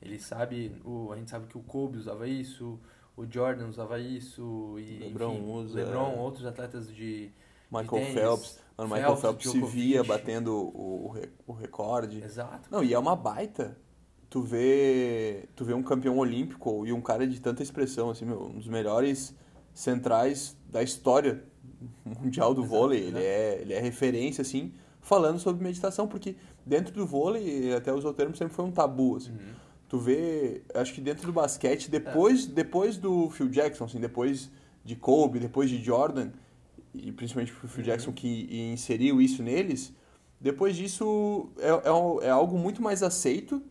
Ele sabe, o, a gente sabe que o Kobe usava isso, o Jordan usava isso, e LeBron enfim, usa, LeBron, outros atletas de Michael de Phelps, mano, Michael Phelps, Phelps se via batendo o, o recorde. Exato. Não, e é uma baita. Tu vê, tu vê um campeão olímpico e um cara de tanta expressão, assim, meu, um dos melhores centrais da história mundial do vôlei. Ele é, ele é referência, assim, falando sobre meditação, porque dentro do vôlei, até os termos, sempre foi um tabu, assim. Uhum. Tu vê, acho que dentro do basquete, depois, É. depois do Phil Jackson, assim, depois de Kobe, depois de Jordan, e principalmente o Uhum. Phil Jackson que inseriu isso neles, depois disso é, é, é algo muito mais aceito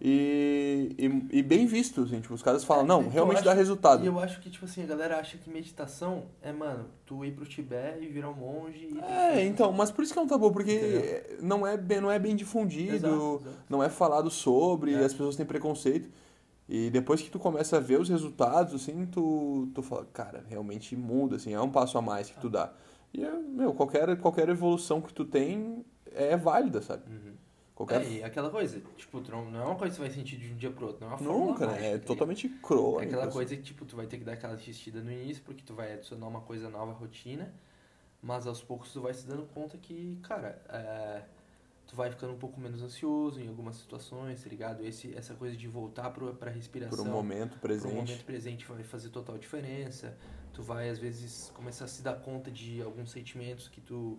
e, e, e bem visto, tipo, os caras falam, É, não, então, realmente eu dá acho- resultado. E eu acho que, tipo assim, a galera acha que meditação é, mano, tu ir pro Tibete e virar um monge. É, então, mas por isso que é um tabu, porque Entendeu? não é, bem, não é bem difundido, Exato, exato. não é falado sobre, É. as pessoas têm preconceito. E depois que tu começa a ver os resultados, assim, tu, tu fala, cara, realmente muda, assim, é um passo a mais que tu dá. E, é, meu, qualquer, qualquer evolução que tu tem é válida, sabe? Uhum. Qualquer... É, e aquela coisa, tipo, tu não, não é uma coisa que você vai sentir de um dia pro outro, não é uma fórmula Nunca, mágica, né? É tá ligado? totalmente crônico. É aquela assim. coisa que, tipo, tu vai ter que dar aquela assistida no início, porque tu vai adicionar uma coisa nova à rotina, mas aos poucos tu vai se dando conta que, cara, é, tu vai ficando um pouco menos ansioso em algumas situações, tá ligado? Esse, essa coisa de voltar pro, pra respiração. Um momento pro presente. momento presente vai fazer total diferença. Tu vai, às vezes, começar a se dar conta de alguns sentimentos que tu,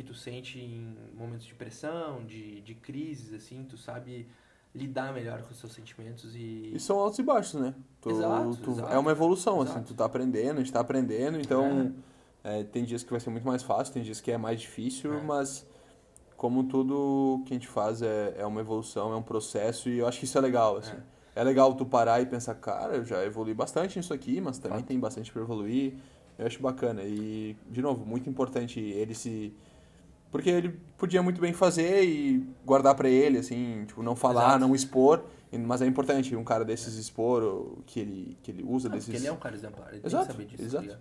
que tu sente em momentos de pressão, de, de crises, assim. Tu sabe lidar melhor com os seus sentimentos e... E são altos e baixos, né? Tu- Exato, tu- exato. É uma evolução, assim, Exato. tu tá aprendendo, a gente tá aprendendo, então é, tem dias que vai ser muito mais fácil, tem dias que é mais difícil, É. mas como tudo que a gente faz é, é uma evolução, é um processo, e eu acho que isso é legal, assim. É. legal tu parar e pensar, cara, eu já evolui bastante nisso aqui, mas também Fato. tem bastante para evoluir. Eu acho bacana. E, de novo, muito importante ele se. Porque ele podia muito bem fazer e guardar pra ele, assim, tipo, não falar, Exato. não expor. Mas é importante um cara desses expor que ele, que ele usa Não, desses. porque ele é um cara exemplar, ele Exato, tem que saber disso. exato.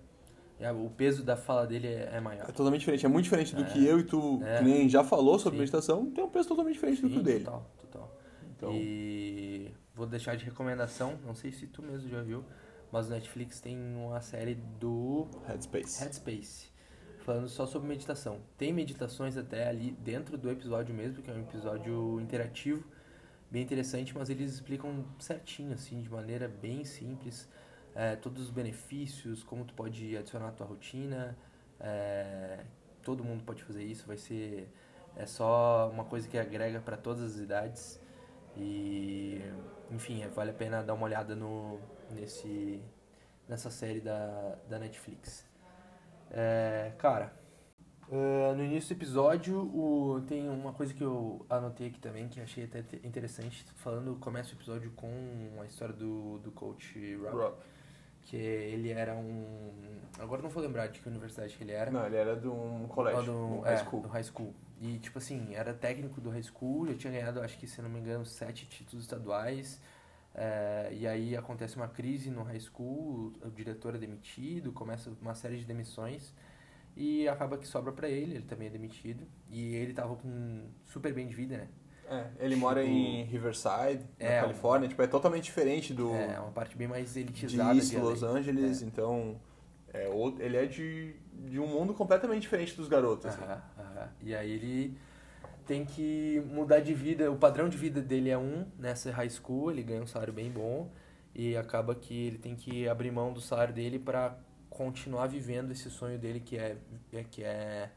É, o peso da fala dele é, é maior. É totalmente diferente. É muito diferente do É. que eu e tu, É. que nem já falou sobre Sim. meditação, tem um peso totalmente diferente do que o Sim, dele. Total, total. Então, E vou deixar de recomendação, não sei se tu mesmo já viu, mas o Netflix tem uma série do Headspace. Headspace, falando só sobre meditação. Tem meditações até ali dentro do episódio mesmo, que é um episódio interativo, bem interessante, mas eles explicam certinho, assim, de maneira bem simples, é, todos os benefícios, como tu pode adicionar à tua rotina, é, todo mundo pode fazer isso, vai ser é só uma coisa que agrega para todas as idades e enfim, é, vale a pena dar uma olhada no nesse nessa série da, da Netflix. É, cara, é, no início do episódio o, tem uma coisa que eu anotei aqui também que achei até te- interessante, falando, começa o episódio com a história do, do coach Rob, Rob. que ele era um, agora não vou lembrar de que universidade que ele era, Não, ele era de um colégio, do, um é, high school. do high school. E, tipo assim, era técnico do high school, já tinha ganhado, acho que, se não me engano, sete títulos estaduais. É, e aí acontece uma crise no high school, o diretor é demitido, começa uma série de demissões. E acaba que sobra pra ele, ele também é demitido. E ele tava com super bem de vida, né? É, ele Tipo- mora em Riverside, na É, Califórnia, tipo, é totalmente diferente do É uma parte bem mais de elitizada. East LA. Los Angeles, É. então é, ele é de, de um mundo completamente diferente dos garotos, assim. Aham. E aí ele tem que mudar de vida. O padrão de vida dele é um nessa high school, ele ganha um salário bem bom e acaba que ele tem que abrir mão do salário dele para continuar vivendo esse sonho dele que é, é que é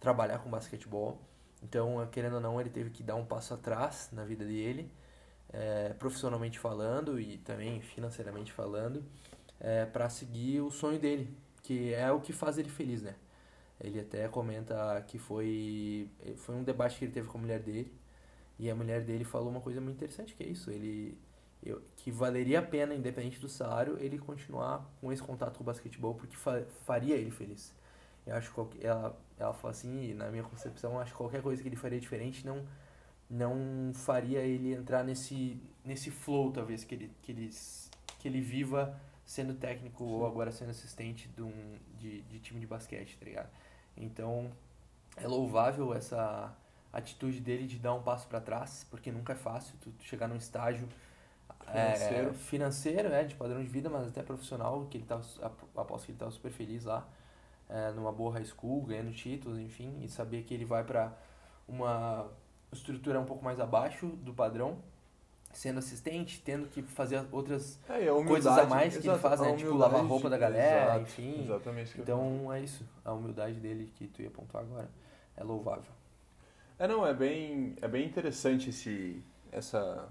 trabalhar com basquetebol. Então, querendo ou não, ele teve que dar um passo atrás na vida dele, é, profissionalmente falando e também financeiramente falando, é, para seguir o sonho dele, que é o que faz ele feliz, né? Ele até comenta que foi, foi um debate que ele teve com a mulher dele, e a mulher dele falou uma coisa muito interessante, que é isso, ele eu, que valeria a pena, independente do salário, ele continuar com esse contato com o basquetebol, porque fa faria ele feliz. Eu acho que ela, ela fala assim, na minha concepção, acho que qualquer coisa que ele faria diferente não não faria ele entrar nesse nesse flow talvez que ele que ele, que ele viva sendo técnico Sim. ou agora sendo assistente de, um, de, de time de basquete, tá ligado? Então, é louvável essa atitude dele de dar um passo para trás, porque nunca é fácil tu chegar num estágio financeiro, é, financeiro é, de padrão de vida, mas até profissional, que ele tá, aposto que ele tá super feliz lá, é, numa boa high school, ganhando títulos, enfim, e saber que ele vai para uma estrutura um pouco mais abaixo do padrão, sendo assistente, tendo que fazer outras é, coisas a mais que ele faz, né? Tipo, lavar a roupa da galera, exato, enfim. Exatamente. Então é isso. A humildade dele que tu ia pontuar agora é louvável. É, não, é bem, é bem interessante esse, essa,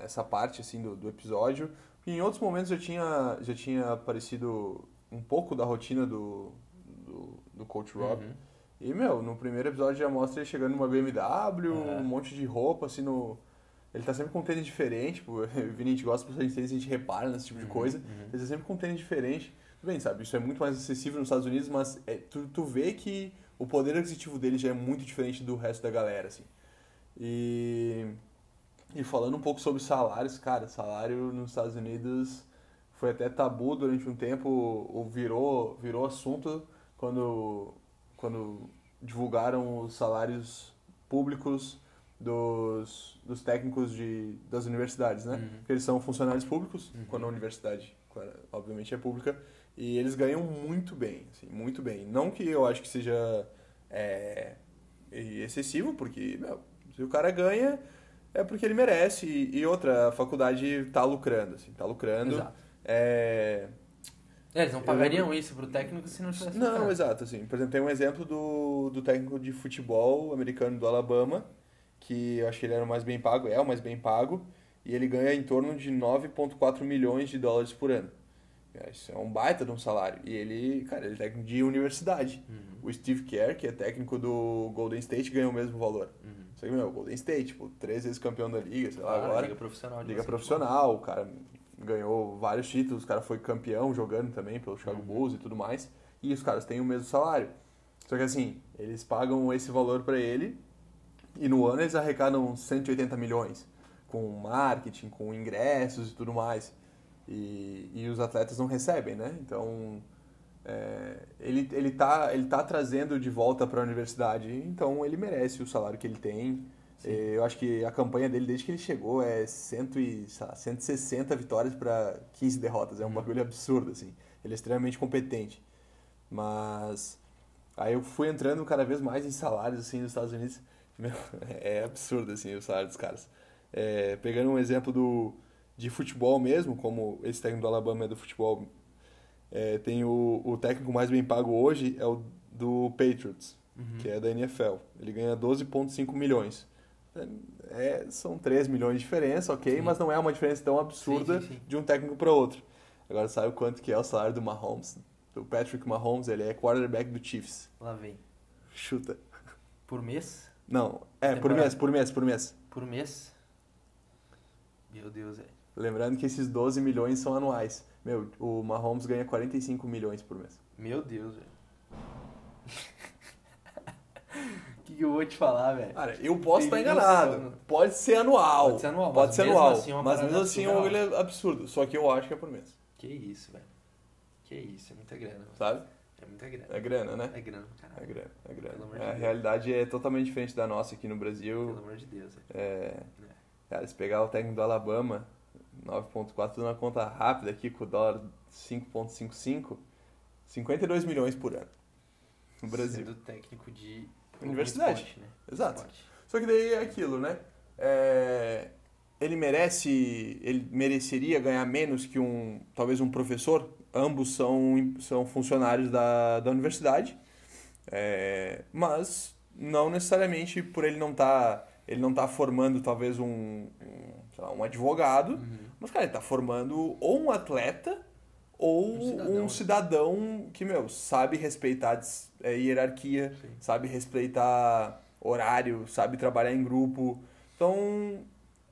essa parte assim do, do episódio. Em outros momentos já tinha, já tinha aparecido um pouco da rotina do, do, do Coach Rob. Uhum. E, meu, no primeiro episódio já mostra ele chegando numa BMW, uhum. um monte de roupa, assim, no... Ele tá sempre com um tênis diferente, tipo, Vini, a gente gosta bastante de tênis, a gente repara nesse tipo de uhum, coisa. Uhum. Ele tá sempre com um tênis diferente. Tudo bem, sabe, isso é muito mais acessível nos Estados Unidos, mas é, tu, tu vê que o poder aquisitivo dele já é muito diferente do resto da galera, assim. E... E falando um pouco sobre salários, cara, salário nos Estados Unidos foi até tabu durante um tempo, ou virou, virou assunto quando, quando divulgaram os salários públicos dos, dos técnicos de, das universidades, né? Uhum. Porque eles são funcionários públicos, uhum. quando a universidade, obviamente, é pública, e eles ganham muito bem, assim, muito bem. Não que eu acho que seja é, excessivo, porque, meu, se o cara ganha, é porque ele merece. E, e outra, a faculdade está lucrando, assim, tá lucrando. Exato. É... é eles não pagariam eu... isso pro técnico se não tivesse. Não, exato, assim. Por exemplo, tem um exemplo do, do técnico de futebol americano do Alabama, que eu acho que ele era o mais bem pago, é o mais bem pago, e ele ganha em torno de 9,4 milhões de dólares por ano. É, isso é um baita de um salário. E ele, cara, ele é técnico de universidade. Uhum. O Steve Kerr, que é técnico do Golden State, ganha o mesmo valor. Uhum. Só que, meu, Golden State, tipo, três vezes campeão da liga, sei lá, ah, agora. Liga profissional. Liga profissional, o cara ganhou vários títulos, o cara foi campeão jogando também pelo Chicago uhum. Bulls e tudo mais. E os caras têm o mesmo salário. Só que assim, eles pagam esse valor para ele e no ano eles arrecadam 180 milhões com marketing, com ingressos e tudo mais. E, e os atletas não recebem, né? Então, é, ele, ele, tá, ele tá trazendo de volta para a universidade, então ele merece o salário que ele tem. É, eu acho que a campanha dele, desde que ele chegou, é cento e, lá, 160 vitórias para 15 derrotas. É um uhum. bagulho absurdo, assim. Ele é extremamente competente. Mas aí eu fui entrando cada vez mais em salários, assim, nos Estados Unidos. Meu, é absurdo, assim, o salário dos caras. É, pegando um exemplo do, de futebol mesmo, como esse técnico do Alabama é do futebol, é, tem o, o técnico mais bem pago hoje, é o do Patriots, uhum. que é da NFL. Ele ganha 12,5 milhões. É, são 3 milhões de diferença, ok, sim. mas não é uma diferença tão absurda sim, sim, de um técnico para outro. Agora sabe o quanto que é o salário do Mahomes? Do Patrick Mahomes, ele é quarterback do Chiefs. Lá vem. Chuta. Por mês? Não, é, por mês, por mês, por mês. Por mês? Meu Deus, velho. Lembrando que esses 12 milhões são anuais. Meu, o Mahomes ganha 45 milhões por mês. Meu Deus, velho. O que, que, eu vou te falar, velho? Cara, eu posso estar enganado. Noção. Pode ser anual. Pode ser anual. Pode ser anual. Assim, mas mesmo assim é absurdo. Só que eu acho que é por mês. Que isso, velho. Que isso, é muita grana. Sabe? É muita grana. É grana, né? É grana, caralho. É grana, é grana. É, a realidade é totalmente diferente da nossa aqui no Brasil. Pelo amor de Deus. É. é. Cara, se pegar o técnico do Alabama, 9.4, tudo na conta rápida aqui, com o dólar 5.55, 52 milhões por ano. No Brasil. Sendo técnico de universidade. Esporte, né? Exato. Esporte. Só que daí é aquilo, né? É... Ele merece, ele mereceria ganhar menos que um, talvez um professor. Ambos são, são funcionários da, da universidade. É... Mas não necessariamente por ele não tá, ele não tá formando talvez um, um, lá, um advogado, Uhum. mas cara, ele tá formando ou um atleta ou Um cidadão. um cidadão que, meu, sabe respeitar é, hierarquia, Sim. sabe respeitar horário, sabe trabalhar em grupo. Então,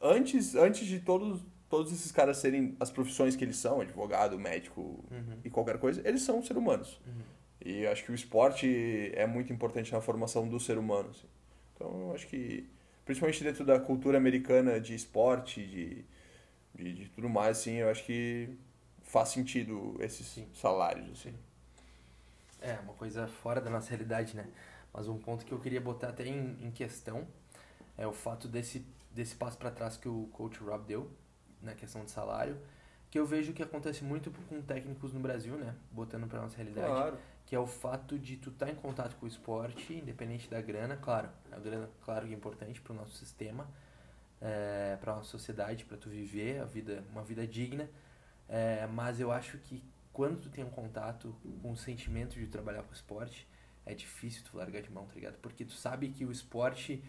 antes, antes de todos, todos esses caras serem as profissões que eles são, advogado, médico Uhum. e qualquer coisa, eles são seres humanos. Uhum. E eu acho que o esporte é muito importante na formação do ser humano. assim. Então, eu acho que, principalmente dentro da cultura americana de esporte, de, de, de tudo mais, assim, eu acho que faz sentido esses Sim. salários. Assim. É, uma coisa fora da nossa realidade, né? Mas um ponto que eu queria botar até em, em questão é o fato desse, desse passo para trás que o coach Rob deu na questão de salário, que eu vejo que acontece muito com técnicos no Brasil, né? Botando para nossa realidade, que é o fato de tu estar em contato com o esporte, independente da grana, claro, a grana, claro que é importante para o nosso sistema, é, para nossa sociedade, para tu viver a vida, uma vida digna, é, mas eu acho que quando tu tem um contato com o sentimento de trabalhar com o esporte, é difícil tu largar de mão, tá ligado? Porque tu sabe que o esporte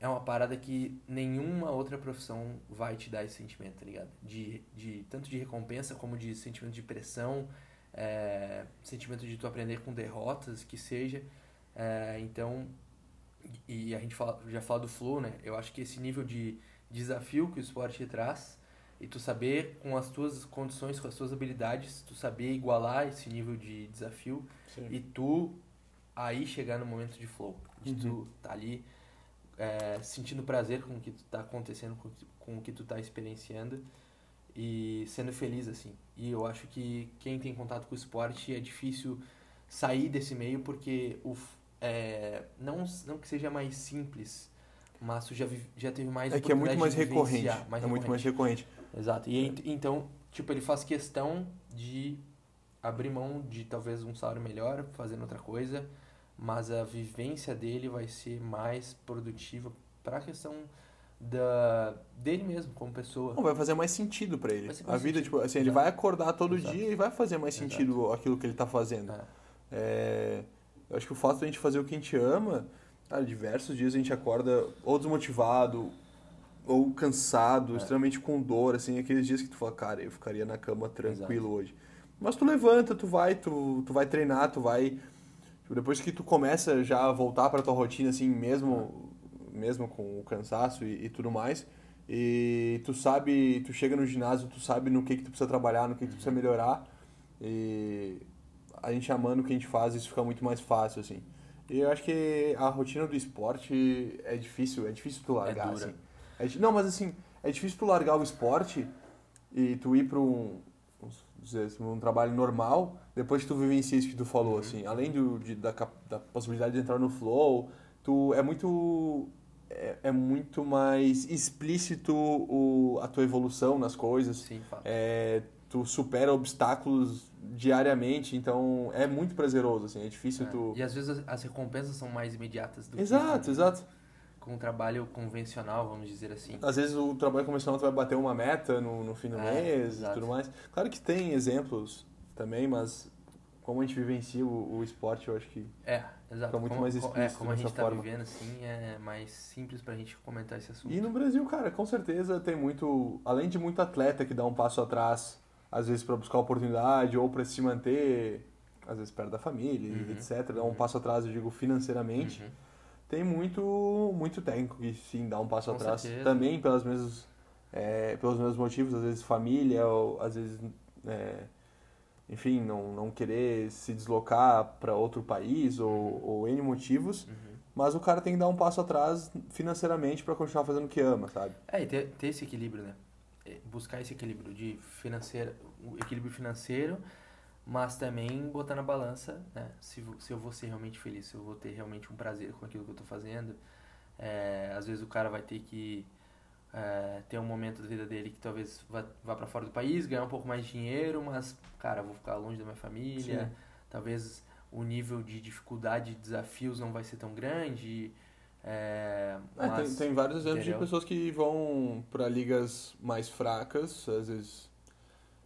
é uma parada que nenhuma outra profissão vai te dar esse sentimento, tá ligado? De, de, tanto de recompensa como de sentimento de pressão, é, sentimento de tu aprender com derrotas, que seja. É, então, e a gente fala, já fala do flow, né? Eu acho que esse nível de desafio que o esporte traz e tu saber com as tuas condições, com as tuas habilidades, tu saber igualar esse nível de desafio e tu aí chegar no momento de flow, de tu tá ali é, sentindo prazer com o que tu tá acontecendo, com, com o que tu tá experienciando e sendo feliz assim. E eu acho que quem tem contato com o esporte é difícil sair desse meio porque o é, não não que seja mais simples, mas tu já já teve mais É que é muito mais recorrente. mais é muito mais recorrente. Exato. E ent- então, tipo, ele faz questão de abrir mão de talvez um salário melhor, fazendo outra coisa, mas a vivência dele vai ser mais produtiva para a questão da dele mesmo como pessoa. Não, vai fazer mais sentido pra ele. A vida, sentido. tipo, assim, ele Exato. vai acordar todo Exato. dia e vai fazer mais Exato. sentido aquilo que ele tá fazendo. É. É, eu acho que o fato de a gente fazer o que a gente ama, cara, diversos dias a gente acorda ou desmotivado, ou cansado, É. extremamente com dor, assim, aqueles dias que tu fala, cara, eu ficaria na cama tranquilo hoje. Mas tu levanta, tu vai, tu, tu vai treinar, tu vai. Tipo, depois que tu começa já a voltar pra tua rotina, assim, mesmo, mesmo com o cansaço e, e tudo mais. E tu sabe, tu chega no ginásio, tu sabe no que, que tu precisa trabalhar, no que, que tu precisa melhorar. E a gente amando o que a gente faz, isso fica muito mais fácil, assim. E eu acho que a rotina do esporte é difícil, é difícil tu largar, dura. assim. É não, mas assim, é difícil tu largar o esporte e tu ir pra um, dizer assim, um trabalho normal, depois que tu vivencia isso que tu falou, Uhum. assim. Além do, de, da, da possibilidade de entrar no flow, tu é muito... É, é muito mais explícito o, a tua evolução nas coisas. Sim, fato. É, tu supera obstáculos diariamente, então é muito prazeroso, assim, é difícil É. tu... E às vezes as, as recompensas são mais imediatas do que Exato, com- exato. Com um trabalho convencional, vamos dizer assim. Às vezes o trabalho convencional tu vai bater uma meta no, no fim do É, mês e exato. tudo mais. Claro que tem exemplos também, mas como a gente vivencia o, o esporte, eu acho que... É, exato. Fica muito como, mais é, explícito como a gente tá forma. vivendo assim, é mais simples pra gente comentar esse assunto. E no Brasil, cara, com certeza tem muito... Além de muito atleta que dá um passo atrás, às vezes para buscar oportunidade ou para se manter, às vezes perto da família, Uhum, etc. Dá um uhum. passo atrás, eu digo, financeiramente. Uhum. Tem muito, muito técnico que sim dá um passo Com atrás. certeza. Também pelas mesmas, é, pelos mesmos motivos, às vezes família, ou às vezes, é, enfim, não, não querer se deslocar para outro país ou, ou N motivos. Uhum. Mas o cara tem que dar um passo atrás financeiramente para continuar fazendo o que ama, sabe? É, e ter, ter esse equilíbrio, né? É, Buscar esse equilíbrio de financeiro, o equilíbrio financeiro, mas também botar na balança, né? Se, se eu vou ser realmente feliz, se eu vou ter realmente um prazer com aquilo que eu tô fazendo. É, às vezes o cara vai ter que é, ter um momento da vida dele que talvez vá, vá para fora do país, ganhar um pouco mais de dinheiro, mas, cara, vou ficar longe da minha família. Sim. Talvez o nível de dificuldade, de desafios não vai ser tão grande. É, É, tem, mas- tem vários exemplos entendeu? de pessoas que vão para ligas mais fracas, às vezes.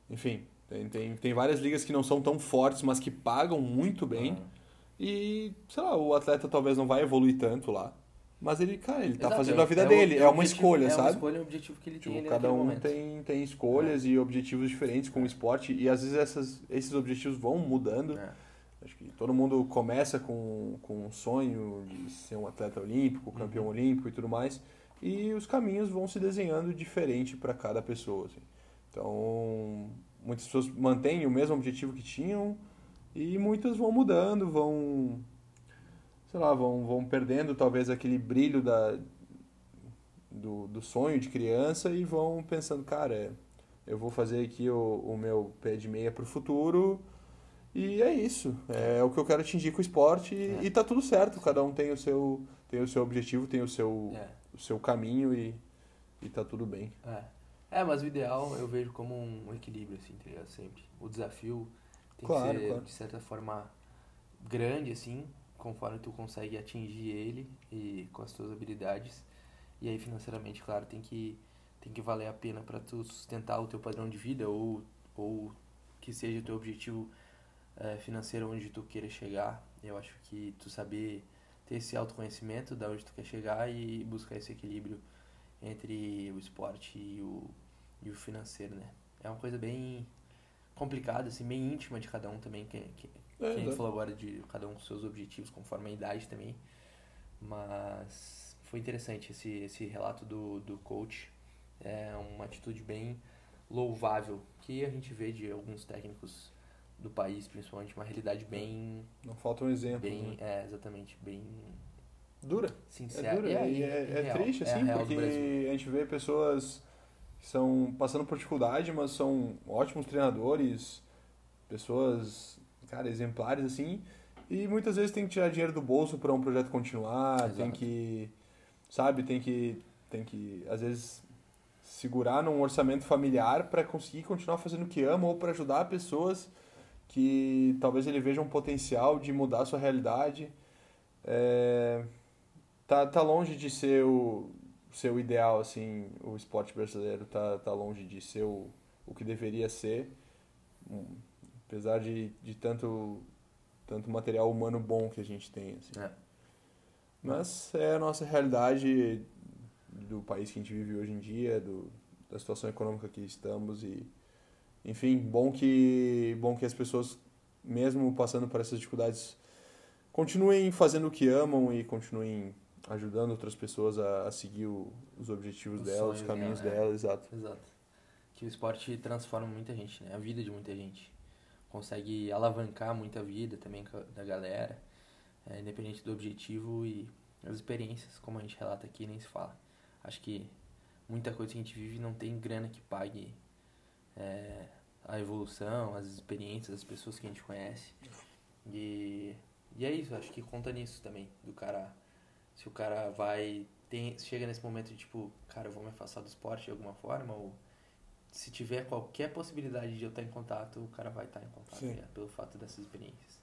Enfim, tem, tem, tem várias ligas que não são tão fortes, mas que pagam muito bem. Ah. E, sei lá, o atleta talvez não vai evoluir tanto lá. Mas ele, cara, ele tá Exato, fazendo é- a vida é o- dele. É, o uma objetivo- escolha, é sabe? uma escolha, é o objetivo que ele Tipo, tem cada um momento. É. tem, tem escolhas e objetivos diferentes com o esporte. E às vezes essas, esses objetivos vão mudando. É. Acho que todo mundo começa com, com um sonho de ser um atleta olímpico, Uhum. campeão olímpico e tudo mais. E os caminhos vão se desenhando diferente para cada pessoa. assim. Então, muitas pessoas mantêm o mesmo objetivo que tinham e muitas vão mudando, vão, sei lá, vão, vão perdendo talvez aquele brilho da, do, do sonho de criança e vão pensando, cara, eu vou fazer aqui o, o meu pé de meia pro futuro e é isso. É o que eu quero atingir com o esporte e, É. e tá tudo certo. Cada um tem o seu, tem o seu objetivo, tem o seu, É. o seu caminho e, e tá tudo bem. É. É, mas o ideal eu vejo como um equilíbrio, assim, tá ligado? Sempre. O desafio tem Claro, que ser, claro. de certa forma, grande, assim, conforme tu consegue atingir ele e com as tuas habilidades. E aí, financeiramente, claro, tem que, tem que valer a pena para tu sustentar o teu padrão de vida ou, ou que seja o teu objetivo eh, financeiro onde tu queira chegar. Eu acho que tu saber ter esse autoconhecimento da onde tu quer chegar e buscar esse equilíbrio entre o esporte e o, e o financeiro, né? É uma coisa bem complicada, assim, bem íntima de cada um também, que, que, que a gente falou agora de cada um com seus objetivos, conforme a idade também. Mas foi interessante esse, esse relato do, do coach. É uma atitude bem louvável que a gente vê de alguns técnicos do país, principalmente uma realidade bem, Não falta um exemplo. bem, né? é, exatamente, bem Dura. sincera. É dura. E e é, é triste, é a assim, porque a gente vê pessoas são passando por dificuldade, mas são ótimos treinadores, pessoas, cara, exemplares, assim, e muitas vezes tem que tirar dinheiro do bolso para um projeto continuar, tem Exato. que, sabe, tem que, tem que, às vezes, segurar num orçamento familiar para conseguir continuar fazendo o que ama ou para ajudar pessoas que talvez ele veja um potencial de mudar a sua realidade. É, tá, tá longe de ser o seu ideal, assim, o esporte brasileiro tá, tá longe de ser o, o que deveria ser, Hum, apesar de, de tanto, tanto material humano bom que a gente tem, assim. É. Mas é a nossa realidade do país que a gente vive hoje em dia, do, da situação econômica que estamos e enfim, bom que bom que as pessoas mesmo passando por essas dificuldades continuem fazendo o que amam e continuem ajudando outras pessoas a, a seguir o- os objetivos Os delas, os caminhos dela, é. delas, exato. Exato. Que o esporte transforma muita gente, né? A vida de muita gente. Consegue alavancar muita vida também da galera, é, independente do objetivo e as experiências, como a gente relata aqui, nem se fala. Acho que muita coisa que a gente vive não tem grana que pague é, a evolução, as experiências, as pessoas que a gente conhece. E, e é isso, acho que conta nisso também, do cara. Se o cara vai. Tem, chega nesse momento de tipo, cara, eu vou me afastar do esporte de alguma forma, ou se tiver qualquer possibilidade de eu estar em contato, o cara vai estar em contato, né, pelo fato dessas experiências.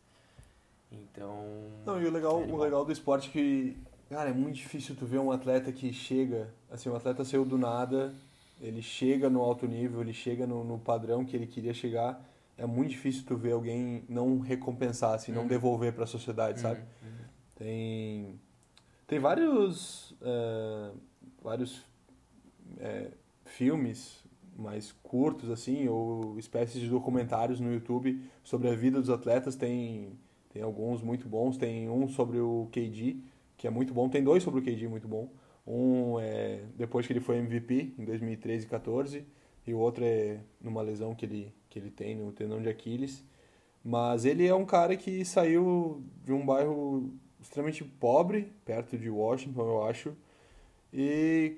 Então. Não, e o legal, é o legal do esporte é que, cara, é muito difícil tu ver um atleta que chega, assim, um atleta saiu do nada, ele chega no alto nível, ele chega no, no padrão que ele queria chegar. É muito difícil tu ver alguém não recompensar, assim, não Uhum. devolver para a sociedade, sabe? Uhum, uhum. Tem, tem vários, eh, vários eh, filmes mais curtos, assim, ou espécies de documentários no YouTube sobre a vida dos atletas. Tem, tem alguns muito bons. Tem um sobre o KD, que é muito bom. Tem dois sobre o KD muito bom. Um é depois que ele foi MVP, em 2013 e 14. E o outro é numa lesão que ele, que ele tem no tendão de Aquiles. Mas ele é um cara que saiu de um bairro extremamente pobre, perto de Washington, eu acho. E,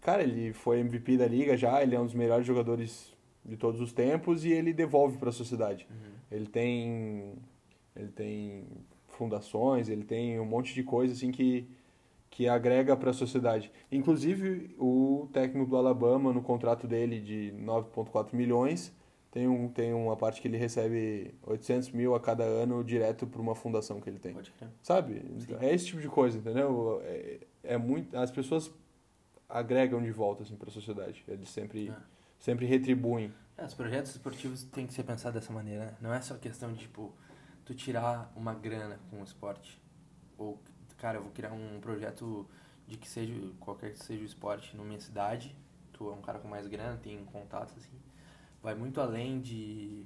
cara, ele foi MVP da liga já, ele é um dos melhores jogadores de todos os tempos e ele devolve para a sociedade. Uhum. Ele tem ele tem fundações, ele tem um monte de coisa assim que que agrega para a sociedade. Inclusive, o técnico do Alabama, no contrato dele de 9,4 milhões, tem, um, tem uma parte que ele recebe 800 mil a cada ano direto para uma fundação que ele tem. Pode crer. Sabe? Sim. É esse tipo de coisa, entendeu? É, é muito, as pessoas agregam de volta assim, para a sociedade. Eles sempre, É. sempre retribuem. É, os projetos esportivos têm que ser pensados dessa maneira, né? Não é só questão de, tipo, tu tirar uma grana com o esporte. Ou, cara, eu vou criar um projeto de que seja, qualquer que seja o esporte na minha cidade. Tu é um cara com mais grana, tem contatos, assim. Vai muito além de,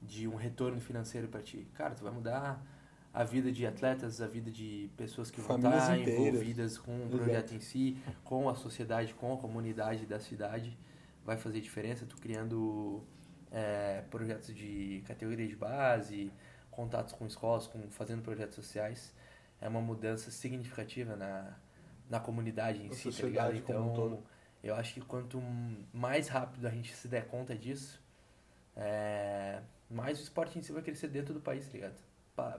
de um retorno financeiro para ti. Cara, tu vai mudar a vida de atletas, a vida de pessoas que vão Famílias estar inteiras. envolvidas com o projeto em si, com a sociedade, com a comunidade da cidade. Vai fazer diferença tu criando é, projetos de categoria de base, contatos com escolas, com, fazendo projetos sociais. É uma mudança significativa na, na comunidade em Na si, tá ligado? um Então, todo. Eu acho que quanto mais rápido a gente se der conta disso, é, mais o esporte em si vai crescer dentro do país, tá ligado? Pa-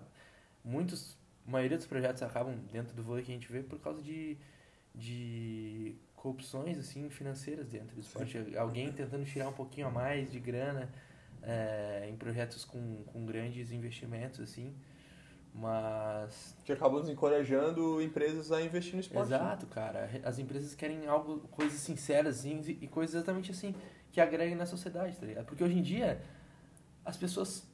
Muitos, a maioria dos projetos acabam dentro do vôlei que a gente vê por causa de, de corrupções, assim, financeiras dentro do esporte. Alguém tentando tirar um pouquinho a mais de grana é, em projetos com, com grandes investimentos, assim, mas Que acabam nos encorajando empresas a investir no esporte. né? Exato, cara. As empresas querem algo, coisas sinceras assim, e coisas exatamente assim, que agreguem na sociedade, tá ligado? Porque hoje em dia, as pessoas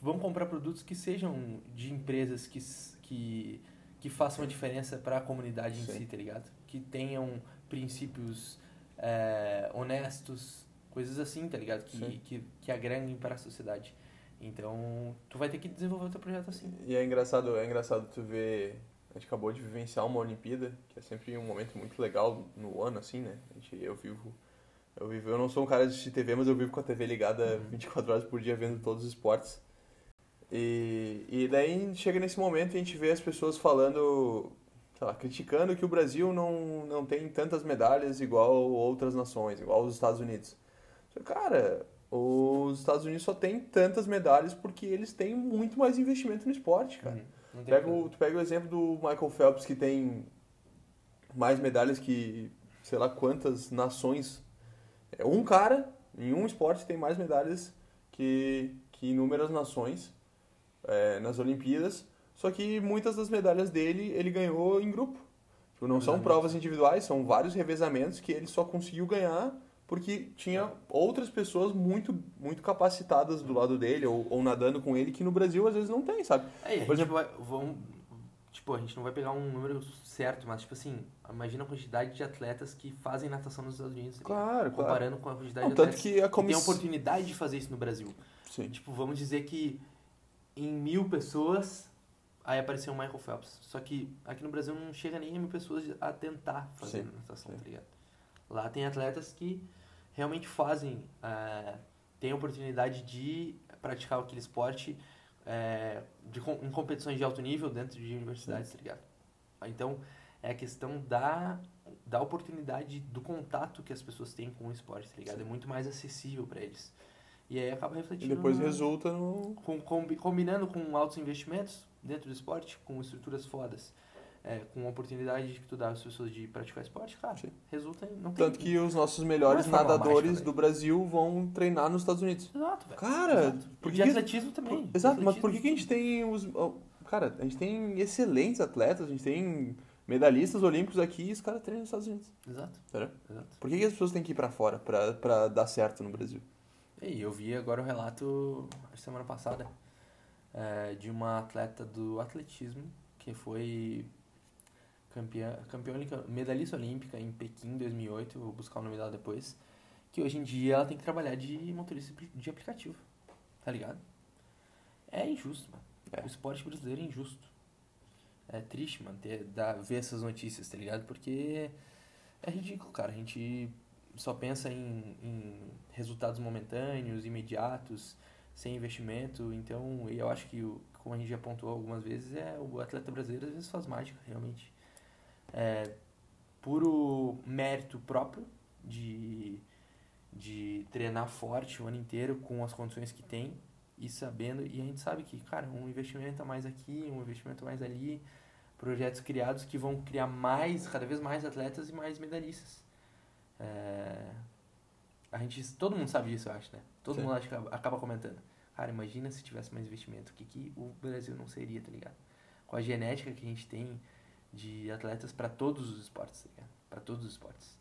vão comprar produtos que sejam de empresas que, que, que façam a diferença para a comunidade em Sim. si, tá ligado? Que tenham princípios é, honestos, coisas assim, tá ligado? Que, Sim. que, que agreguem para a sociedade. Então, tu vai ter que desenvolver o teu projeto assim. E é engraçado, é engraçado tu ver. A gente acabou de vivenciar uma Olimpíada, que é sempre um momento muito legal no ano, assim, né? A gente, eu vivo. Eu vivo. Eu não sou um cara de assistir TV, mas eu vivo com a TV ligada 24 horas por dia vendo todos os esportes. E, e daí chega nesse momento e a gente vê as pessoas falando, sei lá, criticando que o Brasil não, não tem tantas medalhas igual outras nações, igual os Estados Unidos. Cara, os Estados Unidos só tem tantas medalhas porque eles têm muito mais investimento no esporte, cara. Uhum. Pega o, tu pega o exemplo do Michael Phelps, que tem mais medalhas que sei lá quantas nações. É um cara em um esporte tem mais medalhas que, que inúmeras nações é, nas Olimpíadas. Só que muitas das medalhas dele ele ganhou em grupo. Tipo, não são provas individuais, são vários revezamentos que ele só conseguiu ganhar porque tinha outras pessoas muito, muito capacitadas do lado dele ou, ou nadando com ele que no Brasil às vezes não tem, sabe? É, Por gente vai, vão, tipo, a gente não vai pegar um número certo, mas tipo assim, imagina a quantidade de atletas que fazem natação nos Estados Unidos? Claro, claro. comparando com a quantidade Não, de tanto atletas que a tem comissão. a oportunidade de fazer isso no Brasil. Sim. Tipo, vamos dizer que em mil pessoas aí apareceu o Michael Phelps. Só que aqui no Brasil não chega nem a mil pessoas a tentar fazer Sim, natação, sim. tá ligado? Lá tem atletas que realmente fazem, é, têm a oportunidade de praticar aquele esporte é, de, com- em competições de alto nível dentro de universidades, tá ligado? Então, é a questão da, da oportunidade, do contato que as pessoas têm com o esporte, tá ligado? Sim. É muito mais acessível para eles. E aí acaba E refletindo depois na- resulta no. com, combi- combinando com altos investimentos dentro do esporte, com estruturas fodas, é, com a oportunidade que tu dá às pessoas de praticar esporte, cara, Sim. resulta em... Não Tanto que os nossos melhores é fórmula nadadores do Brasil vão treinar nos Estados Unidos. Exato, velho. Cara, Exato. por que atletismo também. Exato, mas Atletismo. por que, que a gente tem os. Cara, a gente tem excelentes atletas, a gente tem medalhistas olímpicos aqui e os caras treinam nos Estados Unidos. Exato, Entendeu? exato. Por que, que as pessoas têm que ir pra fora pra, pra dar certo no Brasil? E eu vi agora o relato, semana passada, é, de uma atleta do atletismo que foi campeã, campeã olímpica- medalhista olímpica em Pequim em 2008, vou buscar o nome dela depois, que hoje em dia ela tem que trabalhar de motorista de aplicativo, tá ligado? É injusto, mano. É. O esporte brasileiro é injusto. É triste, mano, ter, dar, ver essas notícias, tá ligado? Porque é ridículo, cara. A gente só pensa em, em resultados momentâneos, imediatos, sem investimento. Então, eu acho que, como a gente já pontuou algumas vezes, é o atleta brasileiro às vezes faz mágica, realmente. É puro mérito próprio de, de treinar forte o ano inteiro com as condições que tem e sabendo. E a gente sabe que, cara, um investimento a mais aqui, um investimento a mais ali, projetos criados que vão criar mais, cada vez mais atletas e mais medalhistas. É, a gente, todo mundo sabe disso, eu acho, né? Todo Sim. mundo acho acaba- acaba comentando. Cara, imagina se tivesse mais investimento, o que, que o Brasil não seria, tá ligado? Com a genética que a gente tem de atletas para todos os esportes, tá? Para todos os esportes.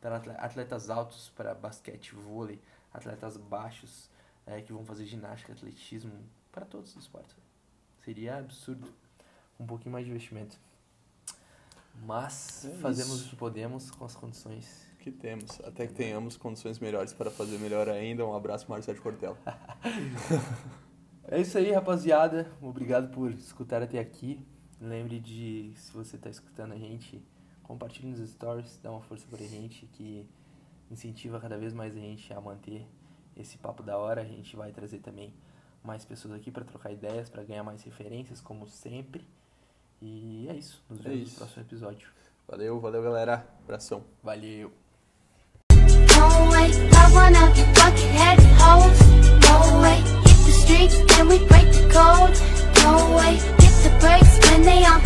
Para atle- atletas altos para basquete, vôlei, atletas baixos é, que vão fazer ginástica, atletismo, para todos os esportes. Seria absurdo. Um pouquinho mais de investimento. Mas É fazemos o que podemos com as condições. Que temos. Até que tenhamos condições melhores para fazer melhor ainda. Um abraço, Marcelo Cortella. É isso aí, rapaziada. Obrigado por escutar até aqui. Lembre de, se você está escutando a gente, compartilhe nos stories, dá uma força para a gente que incentiva cada vez mais a gente a manter esse papo da hora. A gente vai trazer também mais pessoas aqui para trocar ideias, para ganhar mais referências, como sempre. E é isso. Nos vemos é isso. no próximo episódio. Valeu, valeu, galera. Abração. Valeu. No way. breaks when they on.